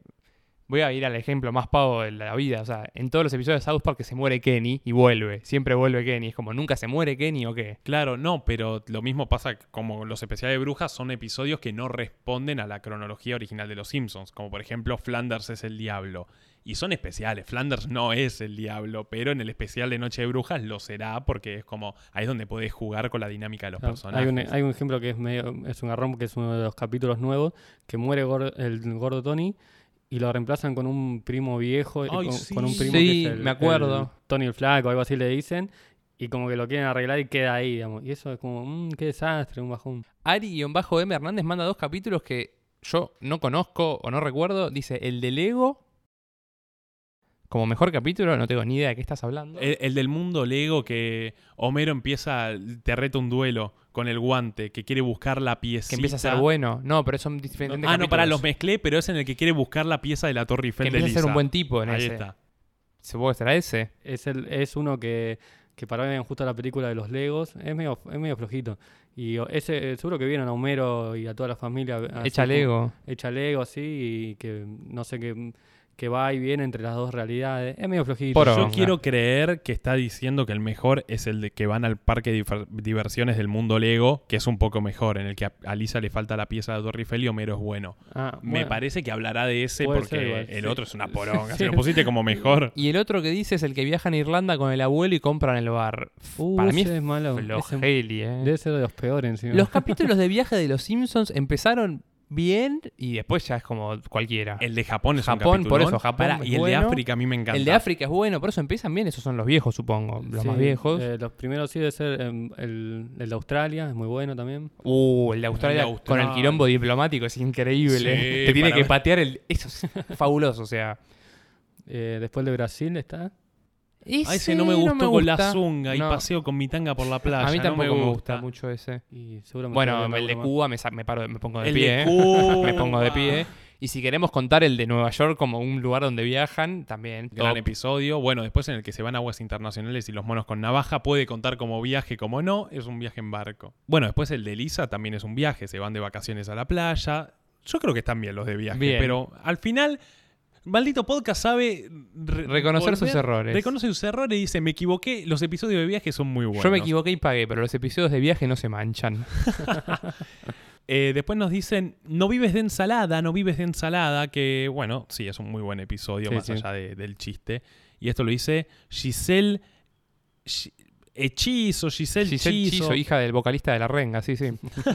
Voy a ir al ejemplo más pavo de la vida. O sea, en todos los episodios de South Park que se muere Kenny y vuelve. Siempre vuelve Kenny. Es como, ¿nunca se muere Kenny o qué? Claro, no, pero lo mismo pasa como los especiales de brujas son episodios que no responden a la cronología original de los Simpsons, como por ejemplo Flanders es el diablo. Y son especiales, Flanders no es el diablo, pero en el especial de Noche de Brujas lo será porque es como ahí es donde podés jugar con la dinámica de los Claro, personajes. Hay un, hay un ejemplo que es medio, es un garrón, que es uno de los capítulos nuevos, que muere gor- el gordo Tony y lo reemplazan con un primo viejo, eh, Ay, con, sí. con un primo Sí, que es el, me acuerdo. el Tony el Flaco, algo así le dicen, y como que lo quieren arreglar y queda ahí, digamos. Y eso es como, mmm, qué desastre, un bajón. Ari-M Hernández manda dos capítulos que yo no conozco o no recuerdo. Dice, el de Lego. Como mejor capítulo, no tengo ni idea de qué estás hablando. El, el del mundo Lego que Homero empieza, te reta un duelo con el guante, que quiere buscar la pieza. que empieza a ser bueno. No, pero son diferentes Ah, no, para los mezclé, pero es en el que quiere buscar la pieza de la Torre Eiffel Que de empieza a ser un buen tipo en Ahí ese. está. Supongo que será ese. Es, el, es uno que, que parodian justo la película de los Legos, es medio, es medio flojito. Y ese, seguro que vieron a Homero y a toda la familia. Echa Lego. Echa Lego, así, y que no sé qué que va y viene entre las dos realidades. Es medio flojito. Por- Yo quiero creer que está diciendo que el mejor es el de que van al parque de diversiones del mundo Lego, que es un poco mejor, en el que a a Lisa le falta la pieza de Torre Eiffel y Homero es bueno. Ah, Me parece que hablará de ese Puede porque ser el sí. otro es una poronga. Sí. Si lo pusiste como mejor. Y el otro que dice es el que viaja en Irlanda con el abuelo y compran el bar. Uh, Para mí es es malo. Flojeli, eh. debe ser de los peores encima. Los capítulos de viaje de los Simpsons empezaron bien y después ya es como cualquiera. El de Japón es Japón, un por eso, Japón es y el de. África a mí me encanta. El de África es bueno, por eso empiezan bien, esos son los viejos, supongo, los Sí, más viejos. eh, los primeros sí debe ser em, el, el de Australia, es muy bueno también. Uh, el de Australia, El de con el quilombo diplomático es increíble. Sí, Te tiene que ver. patear el. Eso es fabuloso, o sea. Eh, después de Brasil está. A ese no me gustó con la zunga y No. paseo con mi tanga por la playa. A mí tampoco me me gusta. gusta mucho ese. Y seguramente Bueno, el de. Cuba me, paro, me pongo de El pie. de ¿eh? Cuba. me pongo de pie. Y si queremos contar el de Nueva York como un lugar donde viajan, también. Gran top. episodio. Bueno, después en el que se van a aguas internacionales y los monos con navaja puede contar como viaje, como no, es un viaje en barco. Bueno, después el de Lisa también es un viaje, se van de vacaciones a la playa. Yo creo que están bien los de viaje, Bien. pero al final, maldito podcast sabe re- Reconocer sus errores. Reconoce sus errores y dice, me equivoqué, los episodios de viaje son muy buenos. Yo me equivoqué y pagué, pero los episodios de viaje no se manchan. Eh, después nos dicen, no vives de ensalada, no vives de ensalada, que bueno, sí, es un muy buen episodio, Sí, más sí. allá de- del chiste. Y esto lo dice Giselle Gi- Hechizo, Giselle, Giselle Chizo. Chizo, hija del vocalista de La Renga, sí, sí.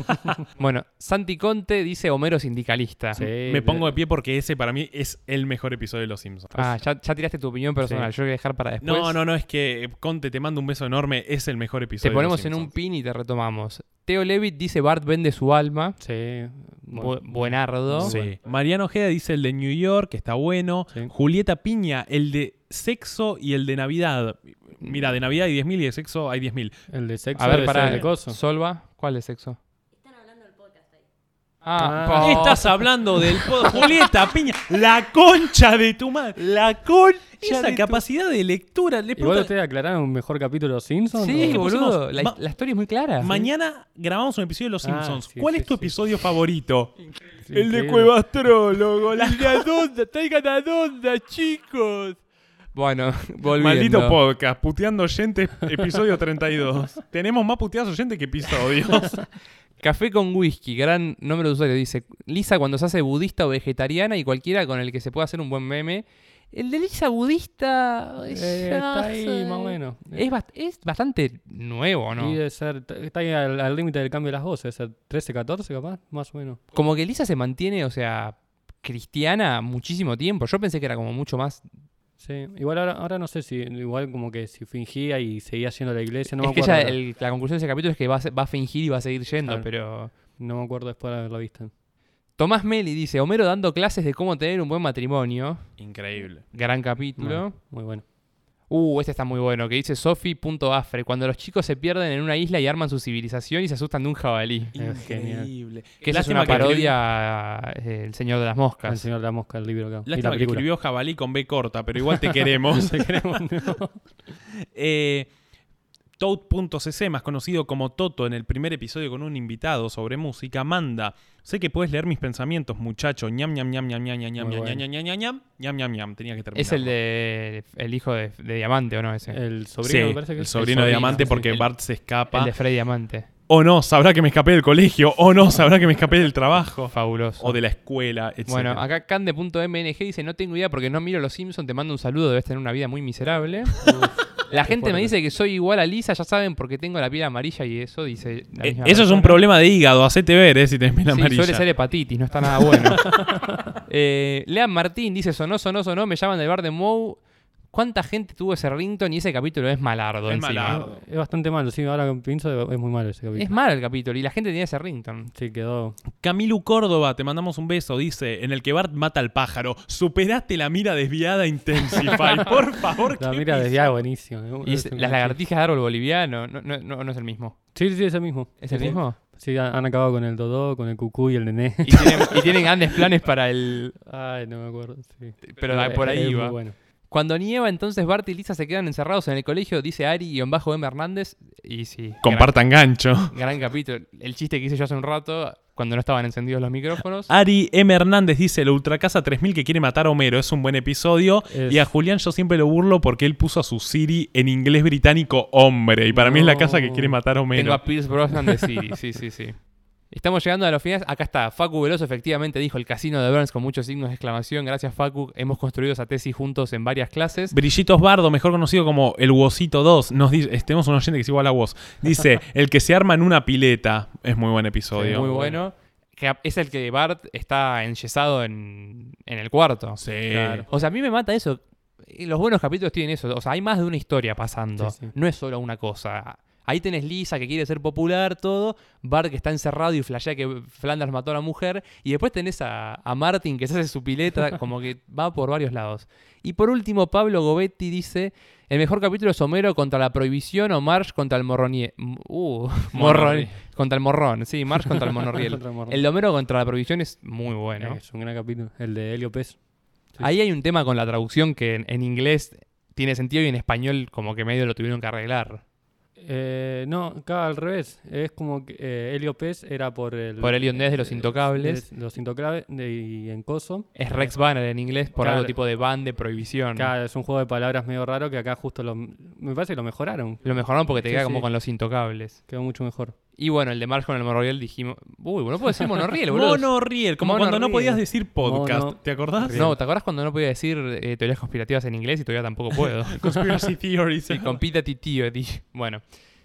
bueno, Santi Conte dice Homero sindicalista. Sí, Me pongo de pie porque ese para mí es el mejor episodio de Los Simpsons. Ah, ya, ya tiraste tu opinión personal. Sí. Yo voy a dejar para después. no, no, no, es que Conte te mando un beso enorme, es el mejor Te episodio. ponemos de en un pin y te retomamos. Teo Levitt dice Bart vende su alma. Sí. Bu- buenardo. Sí. bueno. Mariano Ojeda dice el de New York, que está bueno. Sí. Julieta Piña, el de sexo y el de Navidad. Mira, de Navidad hay 10.000 y de sexo hay 10.000. El de sexo A ver, para el coso. Solva, ¿cuál es sexo? Están hablando del podcast ahí. Ah, Ah. po- Estás hablando del pod- Julieta Piña, la concha de tu madre. La concha. Esa de tu- capacidad de lectura. Le Igual pregunta- ustedes aclararon un mejor capítulo de los Simpsons. Sí, que ¿o? pusimos- boludo. La, ma- la historia es muy clara. Mañana grabamos un episodio de Los Ah, Simpsons. sí, ¿Cuál sí, es tu sí. episodio favorito? Sí, El de increíble. Cuevastrólogo. La dónde? Traigan a dónde, chicos. Bueno, volviendo. Maldito podcast, puteando oyentes, episodio 32. Tenemos más puteados oyentes que episodios. Café con whisky, gran nombre de usuario. Dice, Lisa cuando se hace budista o vegetariana y cualquiera con el que se pueda hacer un buen meme. El de Lisa budista... Eh, está ahí sé. más o menos. Es, bast- es bastante nuevo, ¿no? Y debe ser, está ahí al al límite del cambio de las voces, debe ser 13, 14 capaz, más o menos. Como que Lisa se mantiene, o sea, cristiana muchísimo tiempo. Yo pensé que era como mucho más... Sí, igual ahora, ahora no sé si, igual como que si fingía y seguía yendo a la iglesia, no es me que acuerdo. ella, ahora. el- la conclusión de ese capítulo es que va a, va a fingir y va a seguir yendo, Claro. pero... No me acuerdo después de haberlo visto. Tomás Meli dice, Homero dando clases de cómo tener un buen matrimonio. Increíble. Gran capítulo. No, muy bueno. Uh, este está muy bueno, que dice Sofi.afre, cuando los chicos se pierden en una isla y arman su civilización y se asustan de un jabalí. Increíble. Que esa es Lástima una que escribió- parodia a, eh, El Señor de las El Moscas. señor de la mosca, el libro acá. y la Lástima que escribió jabalí con B corta, pero igual te queremos. Te queremos, no. Eh, Toad.cc, más conocido como Toto en el primer episodio con un invitado sobre música, manda. Sé que puedes leer mis pensamientos, muchacho. ñam, ñam, ñam, ñam, ñam, ñam, ñam, ñam, ñam, ñam, ñam, ñam, ñam, ñam, ñam. Tenía que terminar. Es el de el hijo de, de Diamante, ¿o no? Ese. El sobrino, Sí, me parece que el es. sobrino de Diamante porque El- Bart se El escapa. de Freddy Diamante. O no, sabrá que me escapé del colegio. O no, sabrá que me escapé del trabajo. Fabuloso. O de la escuela, etc. Bueno, acá Cande.mng dice, no tengo idea porque no miro Los Simpsons, te mando un saludo, debes tener una vida muy miserable. La gente me dice que soy igual a Lisa, ya saben, porque tengo la piel amarilla y eso, dice la Eh, misma eso es un problema de hígado, hacete ver, eh, si tenés piel Sí, amarilla. suele ser hepatitis, no está nada bueno. eh, Lean Martín dice, sonó, sonó, sonó, me llaman del bar de Mou. ¿Cuánta gente tuvo ese rington y ese capítulo es malardo Es encima? malardo. Es bastante malo, sí, ahora que pienso es muy malo ese capítulo. Es malo el capítulo y la gente tiene ese rington. Sí, quedó. Camilu Córdoba, te mandamos un beso, dice, en el que Bart mata al pájaro, superaste la mira desviada Intensify, por favor. La mira piso. desde ya buenísimo. Y es- las lagartijas de árbol boliviano, no, no, no, no es el mismo. Sí, sí, es el mismo. ¿Es el Sí, mismo? Sí, han acabado con el Dodó, con el Cucú y el Nené. Y tienen, y tienen grandes planes para el... Ay, no me acuerdo. Sí. Pero por ahí va. bueno. Cuando nieva, entonces Bart y Lisa se quedan encerrados en el colegio, dice Ari-M Hernández. Y sí, Compartan gancho. gran, capítulo. El chiste que hice yo hace un rato, cuando no estaban encendidos los micrófonos. Ari M. Hernández dice, la Ultracasa 3000 que quiere matar a Homero, es un buen episodio. Es- Y a Julián yo siempre lo burlo porque él puso a su Siri en inglés británico hombre. Y para mí es la casa que quiere matar a Tengo Homero. a Pierce Brosnan de Siri, sí, sí, sí. Estamos llegando a los finales. Acá está, Facu Veloso efectivamente dijo el casino de Burns con muchos signos de exclamación. Gracias, Facu. Hemos construido esa tesis juntos en varias clases. Brillitos Bardo, mejor conocido como el Wosito 2, nos dice, este, tenemos un oyente que es igual a vos. Dice, el que se arma en una pileta. Es muy buen episodio. Muy bueno. Que es el que Bart está enyesado en, en el cuarto. Sí. Claro. O sea, a mí me mata eso. Los buenos capítulos tienen eso. O sea, hay más de una historia pasando. Sí, sí. No es solo una cosa. Ahí tenés Lisa que quiere ser popular, todo. Bart que está encerrado y flashea que Flanders mató a la mujer. Y después tenés a, a Martin que se hace su pileta, como que va por varios lados. Y por último, Pablo Gobetti dice: El mejor capítulo es Homero contra la prohibición o Marsh contra el morronie. Uh, morrón. Contra el morrón, sí, Marsh contra el monorriel. Contra el morrón. El de Homero contra la prohibición es muy bueno. Es un gran capítulo. El de Helio Pez. Sí. Ahí hay un tema con la traducción que en, en inglés tiene sentido y en español como que medio lo tuvieron que arreglar. Eh, no, acá al revés. Es como que eh, Helio Pez era por el. Por Iondés de los Intocables. de los Intocables de- y en Coso. Es Rex Banner en inglés por Claro. algo tipo de ban de prohibición. Acá es un juego de palabras medio raro que acá justo lo. Me parece que lo mejoraron. Lo mejoraron porque te Sí, queda como con los intocables. Quedó mucho mejor. Y bueno, el de Marsh con el monorriel dijimos... Uy, no puedo decir monorriel, boludo. Monorriel, como cuando no podías decir podcast. Mono- ¿Te acordás? No, ¿te acuerdas cuando no podía decir eh, teorías conspirativas en inglés y todavía tampoco puedo? Conspiracy theories. sí, compita tío. Bueno,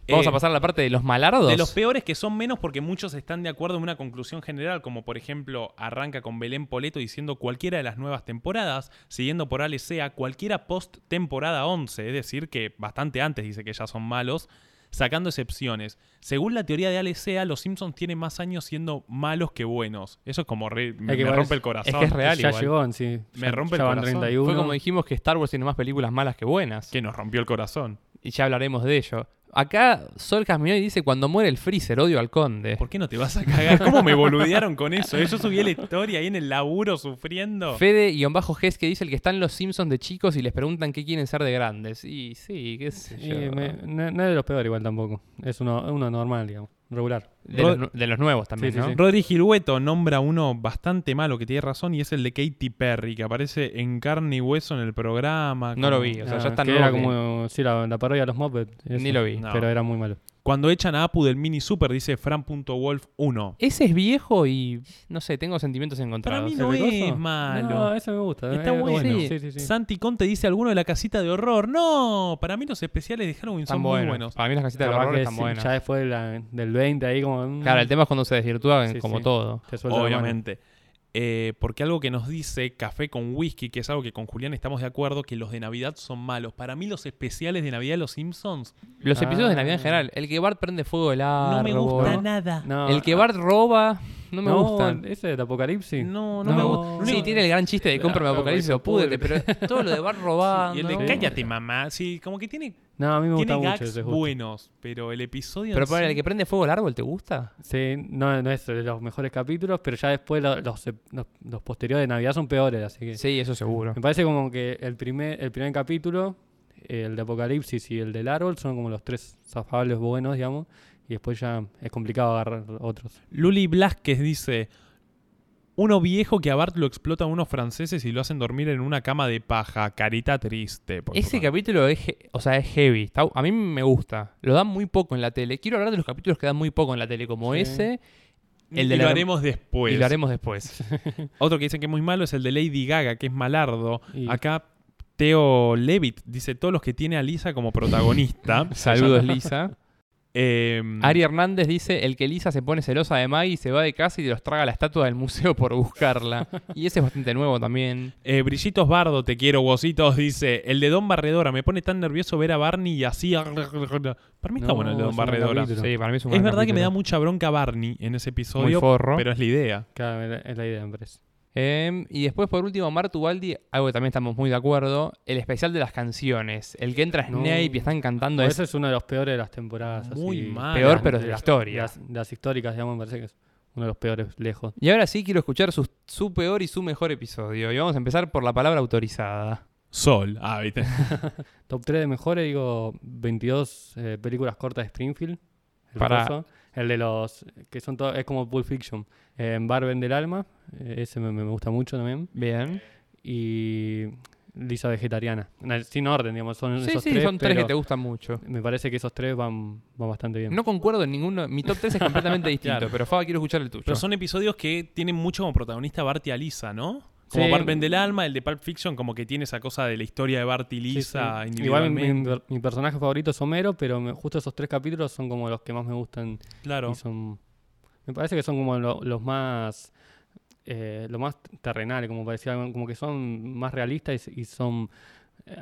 vamos Eh, a pasar a la parte de los malardos. De los peores que son menos porque muchos están de acuerdo en una conclusión general, como por ejemplo arranca con Belén Poleto diciendo cualquiera de las nuevas temporadas, siguiendo por Ale Sea, cualquiera post temporada 11, es decir, que bastante antes dice que ya son malos, sacando excepciones. Según la teoría de Ale Sea, los Simpsons tienen más años siendo malos que buenos. Eso es como re- me, que me igual rompe es- el corazón. es que es real ya igual. llegó sí. Me Ya- rompe el ya corazón. 31. Fue como dijimos que Star Wars tiene más películas malas que buenas. Que nos rompió el corazón. Y ya hablaremos de ello. Acá Sol Jasmine dice cuando muere el freezer, odio al conde. ¿Por qué no te vas a cagar? ¿Cómo me boludearon con eso? Yo subí la historia ahí en el laburo sufriendo. Fede-Ges que dice el que están los Simpsons de chicos y les preguntan qué quieren ser de grandes. Y sí, qué sé Y yo. me- no, no es de los peores igual tampoco. Es uno, uno normal, digamos. Regular. De, los, de los nuevos también, Sí, ¿no? sí. Rodri Gilueto nombra uno bastante malo que tiene razón y es el de Katy Perry, que aparece en carne y hueso en el programa. No lo vi, o sea, Ah, ya está era que- como, sí, la, la parodia de los Muppets. Ni lo vi. No. Pero era muy malo. Cuando echan a Apu del mini super, dice Fran.wolf1. Ese es viejo y no sé, tengo sentimientos Para encontrados. mí ¿El no es coso? malo. No, ese me gusta. Está es bueno. Sí, sí, sí. Santi Conte dice alguno de la casita de horror. No, para mí los especiales de Halloween Están son buenos. muy buenos. Para mí las casitas de horror están sí, buenas. Ya después de la- del 20 ahí como... mm, Claro, el tema es cuando se desvirtúa Sí, como sí. todo. Obviamente. Eh, porque algo que nos dice Café con Whisky, que es algo que con Julián estamos de acuerdo, que los de Navidad son malos. Para mí los especiales de Navidad de los Simpsons Los episodios de Ah. Navidad en general. El que Bart prende fuego el no árbol. me gusta nada. No, El que ah, Bart roba, no me no, gustan. ese de Apocalipsis. No, no, No. me gusta. Sí, tiene el gran chiste de cómprame Ah, Apocalipsis o púdete, pero todo lo de Bart robando. Y el de Sí. cállate, mamá. Sí, como que tiene, No, a mí me tiene gusta mucho gags ese justo. buenos, pero el episodio. Pero para sí- el que prende fuego el árbol, ¿te gusta? Sí, no, no es de los mejores capítulos, pero ya después lo- los, los, los posteriores de Navidad son peores, así que... Sí, eso seguro. Me parece como que el primer, el primer capítulo, el de Apocalipsis y el del árbol son como los tres zafables buenos, digamos, y después ya es complicado agarrar otros. Luli Blasquez dice: Uno viejo que a Bart lo explotan unos franceses y lo hacen dormir en una cama de paja. Carita triste. por Ese favor. capítulo es, o sea, es heavy. Está- a mí me gusta. Lo dan muy poco en la tele. Quiero hablar de los capítulos que dan muy poco en la tele, como Sí. ese. Y El de lo la- haremos después. y lo haremos después. Otro que dicen que es muy malo es el de Lady Gaga, que es malardo. Y- Acá Teo Levitt dice todos los que tiene a Lisa como protagonista. Saludos, Lisa. Eh, Ari Hernández dice: El que Lisa se pone celosa de Maggie, se va de casa y los traga la estatua del museo por buscarla. y ese es bastante nuevo también. eh, Brillitos Bardo, te quiero, vositos, dice el de Don Barredora. Me pone tan nervioso ver a Barney y así. Para mí está No, bueno el de Don Barredora. capítulo. Sí, para mí es un Es gran verdad que me da mucha bronca Barney en ese muy episodio, forro. pero es la idea. Claro, es la idea, me Em, y después, por último, Martu Baldi, algo que también estamos muy de acuerdo, el especial de las canciones. El que entra No. Snape y están cantando Ese es es uno de los peores de las temporadas. Muy así, mal. peor, pero es de la las- historia. las- de las históricas, digamos, me parece que es uno de los peores lejos. Y ahora sí quiero escuchar su, su peor y su mejor episodio. Y vamos a empezar por la palabra autorizada. Sol. Ah, viste. Top 3 de mejores, digo, 22 eh, películas cortas de Springfield. El, Para- coso. el de los, que son todos, es como Pulp Fiction. Eh, Barben del Alma, eh, ese me, me gusta mucho también. Bien. Y Lisa Vegetariana. Na- Sin orden, digamos, son Sí, esos sí, tres, son tres que te gustan mucho. Me parece que esos tres van, van bastante bien. No concuerdo en ninguno. Mi top 3 es completamente distinto, Claro. pero Faba, quiero escuchar el tuyo. Pero son episodios que tienen mucho como protagonista Bart y a Lisa, ¿no? Como Sí. Del Alma, el de Pulp Fiction, como que tiene esa cosa de la historia de Bart y Sí, Lisa sí. Igual mi, individualmente. mi- mi personaje favorito es Homero, pero me- justo esos tres capítulos son como los que más me gustan Claro. y son me parece que son como lo- los más eh, lo más terrenales como parecía como que son más realistas y, y son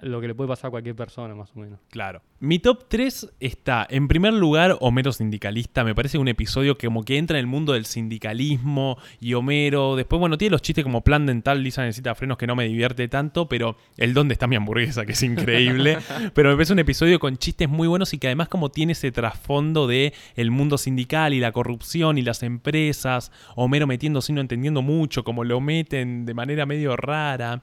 lo que le puede pasar a cualquier persona, más o menos. Claro. Mi top 3 está, en primer lugar, Homero Sindicalista. Me parece un episodio que como que entra en el mundo del sindicalismo y Homero. Después, bueno, tiene los chistes como plan dental, Lisa necesita frenos que no me divierte tanto, pero el dónde está mi hamburguesa, que es increíble. pero me parece un episodio con chistes muy buenos y que además como tiene ese trasfondo de el mundo sindical y la corrupción y las empresas. Homero metiéndose y no entendiendo mucho, como lo meten de manera medio rara.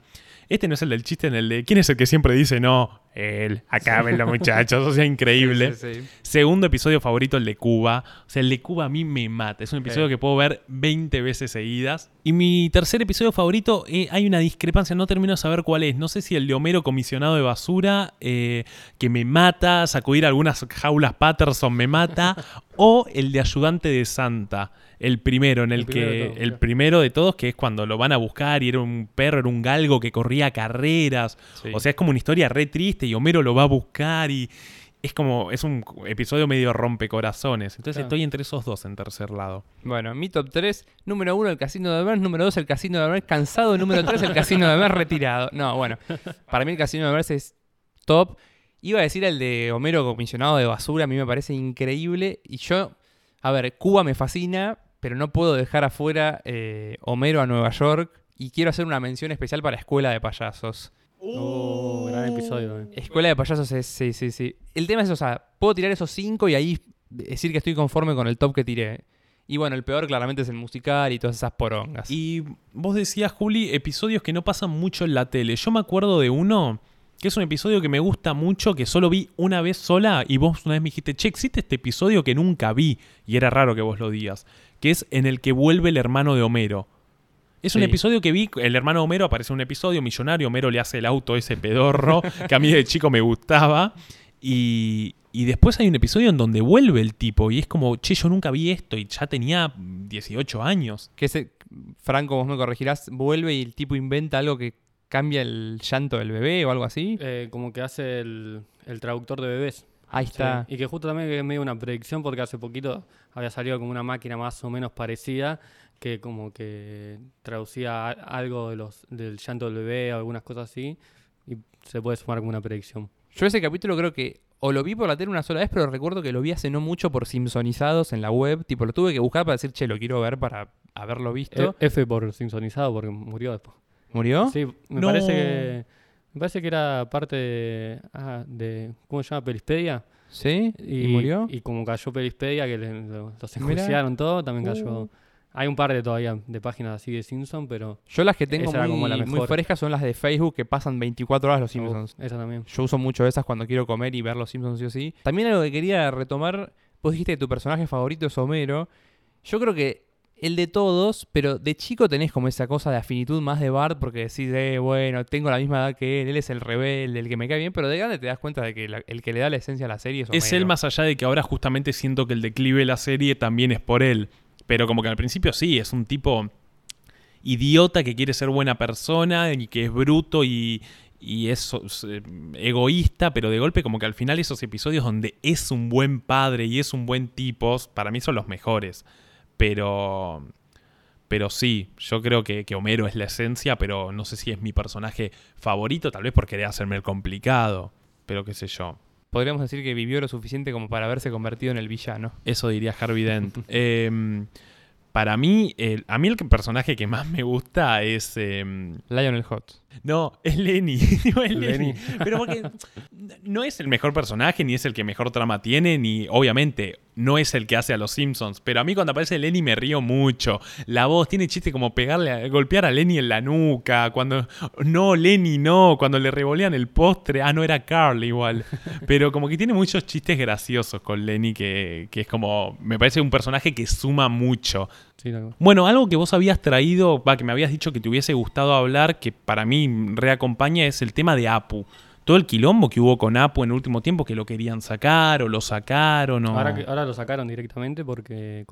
Este no es el del chiste en el de ¿quién es el que siempre dice no? Él, acá ven los muchachos, o sea, increíble. Sí, sí, sí. Segundo episodio favorito, el de Cuba. O sea, el de Cuba a mí me mata. Es un episodio Sí. que puedo ver 20 veces seguidas. Y mi tercer episodio favorito, eh, hay una discrepancia, no termino de saber cuál es. No sé si el de Homero comisionado de basura, eh, que me mata, sacudir algunas jaulas Patterson me mata, o el de ayudante de Santa. El primero, en el, que. todos, el claro. primero de todos, que es cuando lo van a buscar y era un perro, era un galgo que corría carreras. Sí. O sea, es como una historia re triste y Homero lo va a buscar y es como, es un episodio medio rompecorazones. Entonces Claro. estoy entre esos dos en tercer lado. Bueno, mi top 3, número 1 el Casino de Burns, número 2 el Casino de Burns cansado, número 3 el Casino de Burns retirado. No, bueno, para mí el Casino de Burns es top. Iba a decir el de Homero comisionado de basura, a mí me parece increíble. Y yo, a ver, Cuba me fascina, pero no puedo dejar afuera eh, Homero a Nueva York. Y quiero hacer una mención especial para Escuela de Payasos. Oh, gran episodio también. Escuela de payasos es, sí, sí, sí. El tema es, o sea, puedo tirar esos cinco y ahí decir que estoy conforme con el top que tiré. Y bueno, el peor claramente es el musical y todas esas porongas. Y vos decías, Juli, episodios que no pasan mucho en la tele. Yo me acuerdo de uno que es un episodio que me gusta mucho, que solo vi una vez sola y vos una vez me dijiste, che, existe este episodio que nunca vi. Y era raro que vos lo digas. Que es en el que vuelve el hermano de Homero. Es un episodio que vi, el hermano de Homero aparece en un episodio millonario, Homero le hace el auto a ese pedorro, que a mí de chico me gustaba. Y, y después hay un episodio en donde vuelve el tipo y es como, che, yo nunca vi esto y ya tenía 18 años. Que ese, Franco, vos me corregirás, vuelve y el tipo inventa algo que cambia el llanto del bebé o algo así. Eh, como que hace el, el traductor de bebés. Ahí está. Sí, Y que justo también es medio una predicción porque hace poquito había salido como una máquina más o menos parecida que como que traducía a- algo de los, del llanto del bebé o algunas cosas así y se puede sumar como una predicción. Yo ese capítulo creo que o lo vi por la tele una sola vez, pero recuerdo que lo vi hace no mucho por Simpsonizados en la web. Tipo, lo tuve que buscar para decir, che, lo quiero ver para haberlo visto. E- F por Simpsonizado porque murió después. ¿Murió? Sí, me No. parece que me parece que era parte de, ah, de ¿cómo se llama? Pelispedia. ¿Sí? ¿Y, Y, murió? Y como cayó Pelispedia, que le- lo- los enjuiciaron todo, también cayó. Uh. Hay un par de todavía de páginas así de Simpson, pero Yo las que tengo como la muy, muy frescas son las de Facebook que pasan 24 horas los uh, Simpsons. esa también. Yo uso mucho esas cuando quiero comer y ver los Simpsons sí o sí. También algo que quería retomar, vos dijiste que tu personaje favorito es Homero. Yo creo que el de todos, pero de chico tenés como esa cosa de afinitud más de Bart porque decís, eh, bueno, tengo la misma edad que él, él es el rebelde, el que me cae bien, pero de grande te das cuenta de que la- el que le da la esencia a la serie es Homero. Es él más allá de que ahora justamente siento que el declive de la serie también es por él. Pero como que al principio sí, es un tipo idiota que quiere ser buena persona y que es bruto y, y es eh, egoísta, pero de golpe como que al final esos episodios donde es un buen padre y es un buen tipo, para mí son los mejores. Pero... Pero sí, yo creo que, que Homero es la esencia, pero no sé si es mi personaje favorito, tal vez por querer hacerme el complicado. Pero qué sé yo. Podríamos decir que vivió lo suficiente como para haberse convertido en el villano. Eso diría Harvey Dent. Em, para mí, el- a mí el personaje que más me gusta es... em, Lionel Hot. No, es Lenny. Digo, es Lenny. Lenny. Pero porque no es el mejor personaje, ni es el que mejor trama tiene, ni obviamente no es el que hace a los Simpsons. Pero a mí cuando aparece Lenny me río mucho. La voz tiene chiste como pegarle, a- golpear a Lenny en la nuca. Cuando, no, Lenny no. Cuando le revolean el postre. Ah, no era Carl igual. Pero como que tiene muchos chistes graciosos con Lenny que, que es como, me parece un personaje que suma mucho. Sí. Bueno, algo que vos habías traído, va, que me habías dicho que te hubiese gustado hablar, que para mí reacompaña, es el tema de Apu. Todo el quilombo que hubo con Apu en el último tiempo, que lo querían sacar o lo sacaron o... Ahora, lo sacaron directamente porque,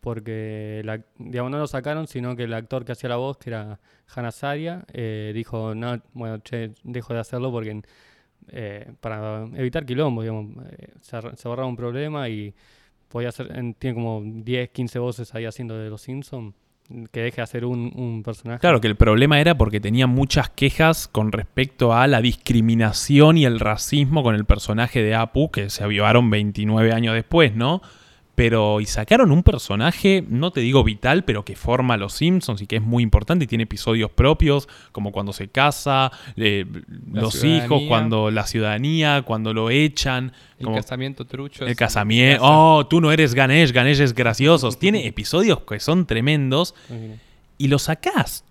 porque la- digamos, no lo sacaron, sino que el actor que hacía la voz, que era Hannah Saria, eh, dijo, no, bueno, che, dejo de hacerlo porque eh, para evitar quilombo, digamos, eh, se, se ahorraba un problema y podía hacer, en- tiene como 10, 15 voces ahí haciendo de los Simpsons que deje de hacer un, un personaje. Claro que el problema era porque tenía muchas quejas con respecto a la discriminación y el racismo con el personaje de Apu, que se avivaron 29 años después, ¿no? Pero, y sacaron un personaje, no te digo vital, pero que forma a los Simpsons y que es muy importante y tiene episodios propios, como cuando se casa, eh, los hijos, cuando la ciudadanía, cuando lo echan. El como- casamiento trucho. el casamiento. casa. Oh, tú no eres Ganesh, Ganesh es gracioso. Tiene episodios que son tremendos y lo sacás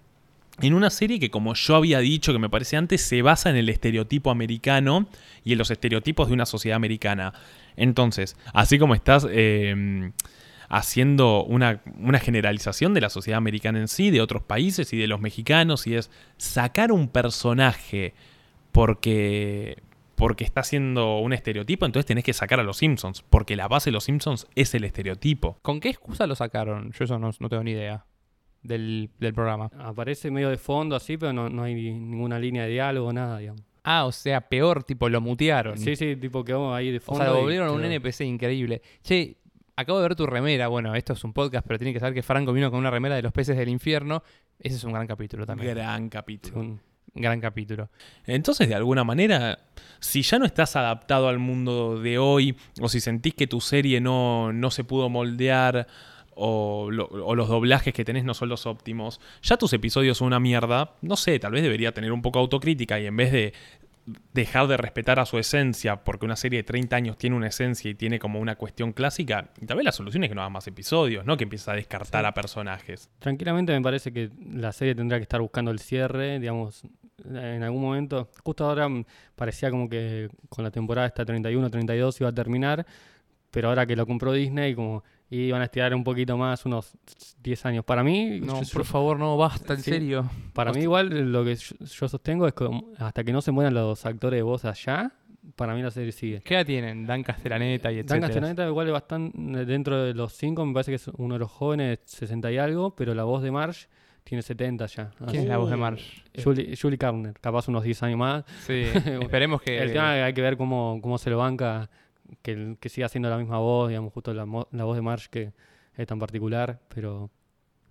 en una serie que, como yo había dicho, que me parece antes, se basa en el estereotipo americano y en los estereotipos de una sociedad americana. Entonces, así como estás eh, haciendo una, una generalización de la sociedad americana en sí, de otros países y de los mexicanos, y es sacar un personaje porque, porque está haciendo un estereotipo, entonces tenés que sacar a los Simpsons, porque la base de los Simpsons es el estereotipo. ¿Con qué excusa lo sacaron? Yo eso no, no tengo ni idea del, del programa. Aparece medio de fondo así, pero no, no hay ninguna línea de diálogo, nada, digamos. Ah, o sea, peor, tipo, lo mutearon. Sí, sí, tipo quedó ahí de O fondo. sea, lo y volvieron a un quedó. NPC increíble. Che, acabo de ver tu remera. Bueno, esto es un podcast, pero tiene que saber que Franco vino con una remera de los peces del infierno. Ese es un gran capítulo también. Gran capítulo. Un- Gran capítulo. Entonces, de alguna manera, si ya no estás adaptado al mundo de hoy, o si sentís que tu serie no, no se pudo moldear, o, lo- o los doblajes que tenés no son los óptimos, ya tus episodios son una mierda, no sé, tal vez debería tener un poco de autocrítica y en vez de dejar de respetar a su esencia, porque una serie de 30 años tiene una esencia y tiene como una cuestión clásica, tal vez la solución es que no haga más episodios, ¿no? Que empieces a descartar a personajes. Tranquilamente me parece que la serie tendrá que estar buscando el cierre, digamos, en algún momento. Justo ahora mm, parecía como que con la temporada esta 31-32 iba a terminar, pero ahora que lo compró Disney, como iban a estirar un poquito más, unos 10 años. Para mí, No, yo- por favor, no, basta, en Sí. serio. para mí igual lo que yo, yo sostengo es que hasta que no se mueran los actores de voz allá, para mí la serie sigue. ¿Qué edad tienen? Dan Castellaneta y Dan etcétera. Castellaneta igual es bastante dentro de los cinco, me parece que es uno de los jóvenes, 60 y algo, pero la voz de Marge tiene 70 ya. ¿Quién es la voz de Marge? Julie, Julie Carner, capaz unos 10 años más. Sí, esperemos que... El tema hay que ver cómo, cómo se lo banca, que, siga haciendo la misma voz, digamos, justo la, mo- la voz de Marge que es tan particular, pero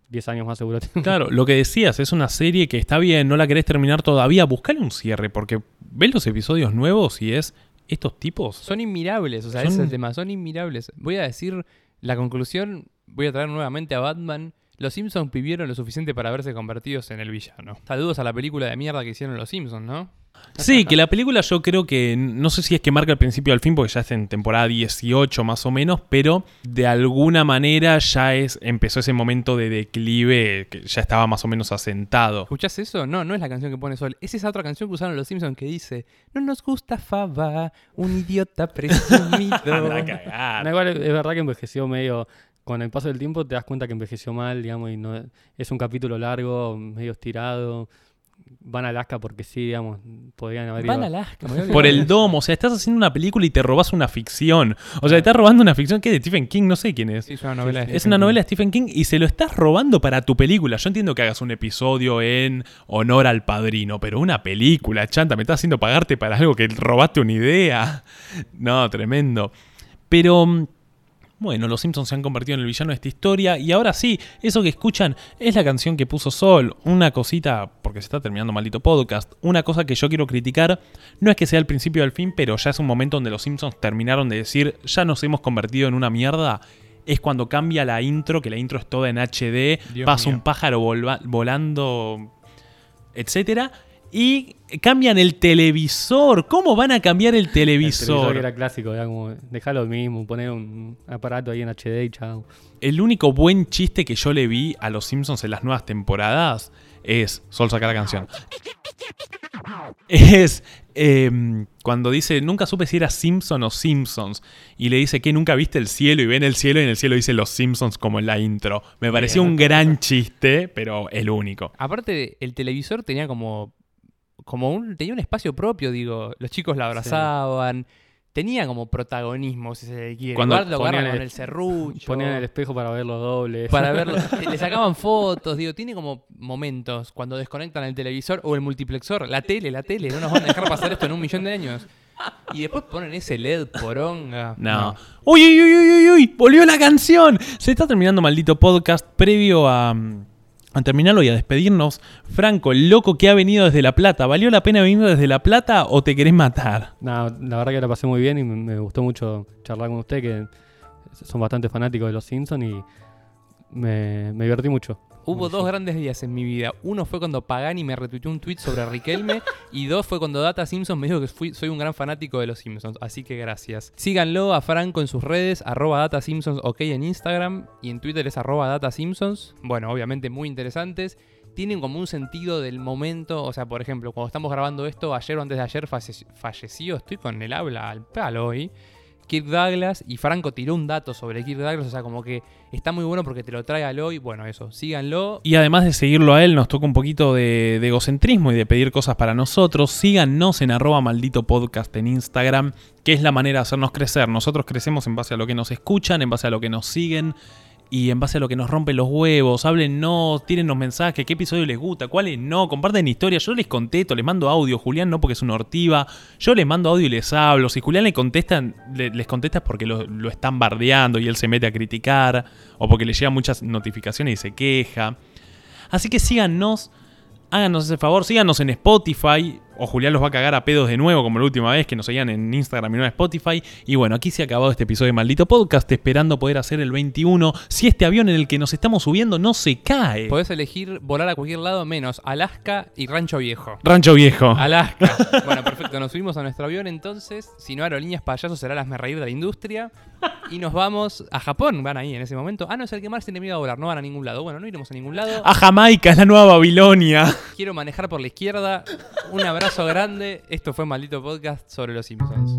10 años más seguro. Claro, lo que decías, es una serie que está bien, no la querés terminar todavía, buscale un cierre, porque ves los episodios nuevos y es estos tipos. Son inmirables, o sea, Son- ese es el tema, son inmirables. Voy a decir la conclusión, voy a traer nuevamente a Batman. Los Simpsons vivieron lo suficiente para verse convertidos en el villano. Saludos a la película de mierda que hicieron los Simpsons, ¿no? Sí, que la película yo creo que, no sé si es que marca el principio al fin, porque ya es en temporada 18 más o menos, pero de alguna manera ya es empezó ese momento de declive que ya estaba más o menos asentado. ¿Escuchás eso? No, no es la canción que pone Sol. Es esa otra canción que usaron los Simpsons que dice No nos gusta Fava, un idiota presumido. Anda a cagar. No, igual es es verdad que envejeció medio. Con el paso del tiempo te das cuenta que envejeció mal, digamos, y no es un capítulo largo, medio estirado. Van a Alaska porque sí, digamos, podrían haber ido. Van a Alaska, Por el domo, o sea, estás haciendo una película y te robas una ficción. O sea, estás robando una ficción que es de Stephen King, no sé quién es. Sí, es una novela de Es Stephen una King. novela de Stephen King y se lo estás robando para tu película. Yo entiendo que hagas un episodio en honor al padrino, pero una película, chanta, me estás haciendo pagarte para algo que robaste una idea. No, tremendo. Pero, mm, bueno, los Simpsons se han convertido en el villano de esta historia y ahora sí, eso que escuchan es la canción que puso Sol. Una cosita, porque se está terminando maldito podcast, una cosa que yo quiero criticar, no es que sea el principio del fin, pero ya es un momento donde los Simpsons terminaron de decir, ya nos hemos convertido en una mierda es cuando cambia la intro, que la intro es toda en HD, Dios pasa mío. un pájaro volando, etcétera, y cambian el televisor. ¿Cómo van a cambiar el El televisor televisor? que era clásico, era como, lo mismo, poner un aparato ahí en HD y chao. El único buen chiste que yo le vi a los Simpsons en las nuevas temporadas es. Sol saca la canción. Es em, cuando dice, nunca supe si era Simpson o Simpsons. Y le dice que nunca viste el cielo y ven el cielo y en el cielo dice los Simpsons como en la intro. Me pareció un gran chiste, pero el único. Aparte, el televisor tenía como. Como un. tenía un espacio propio, digo. Los chicos la abrazaban. Tenía como protagonismo, si se quiere. Cuando Igual lo agarran ponían con el- el serrucho. Ponían el espejo para ver los dobles. para verlo. Le sacaban fotos, digo, tiene como momentos cuando desconectan el televisor o el multiplexor, la tele, la tele, no nos van a dejar pasar esto en un millón de años. Y después ponen ese LED poronga. No. Uy, uy, uy, uy, uy, uy, volvió la canción. Se está terminando maldito podcast previo a, mm, a terminarlo y a despedirnos, Franco, el loco que ha venido desde La Plata, ¿valió la pena venir desde La Plata o te querés matar? Nada, la verdad que la pasé muy bien y me gustó mucho charlar con usted, que son bastante fanáticos de los Simpsons y me, me divertí mucho. Hubo dos grandes días en mi vida. Uno fue cuando Pagani me retuiteó un tweet sobre Riquelme y dos fue cuando Data Simpson me dijo que fui- soy un gran fanático de los Simpsons. Así que gracias. Síganlo a Franco en sus redes, arroba Data Simpsons ok en Instagram y en Twitter es arroba Data Simpsons. Bueno, obviamente muy interesantes. Tienen como un sentido del momento. O sea, por ejemplo, cuando estamos grabando esto, ayer o antes de ayer falle- falleció, estoy con el habla al palo hoy. Kirk Douglas y Franco tiró un dato sobre Kirk Douglas, o sea, como que está muy bueno porque te lo trae al hoy. Bueno, eso, síganlo. Y además de seguirlo a él, nos toca un poquito de, de egocentrismo y de pedir cosas para nosotros. Síganos en arroba maldito podcast en Instagram, que es la manera de hacernos crecer. Nosotros crecemos en base a lo que nos escuchan, en base a lo que nos siguen y en base a lo que nos rompen los huevos. Háblennos, tírennos mensajes, qué episodio les gusta, cuáles no, comparten historias. Yo les contesto, les mando audio. Julián no porque es una ortiva. Yo les mando audio y les hablo. Si Julián le contestan, le- les contesta es porque lo, lo están bardeando y él se mete a criticar. O porque le llegan muchas notificaciones y se queja. Así que síganos, háganos ese favor, síganos en Spotify. O Julián los va a cagar a pedos de nuevo, como la última vez que nos seguían en Instagram y no en Spotify. Y bueno, aquí se ha acabado este episodio de Maldito Podcast, esperando poder hacer el 21. Si este avión en el que nos estamos subiendo no se cae. Podés elegir volar a cualquier lado menos Alaska y Rancho Viejo. Rancho Viejo. Alaska. bueno, perfecto. Nos subimos a nuestro avión entonces. Si no, Aerolíneas Payasos será las me reír de la industria. Y nos vamos a Japón. Van ahí en ese momento. Ah, no, es el que más tiene miedo a volar. No van a ningún lado. Bueno, no iremos a ningún lado. A Jamaica, es la nueva Babilonia. Quiero manejar por la izquierda. Un abrazo grande. Esto fue Maldito Podcast sobre los Simpsons.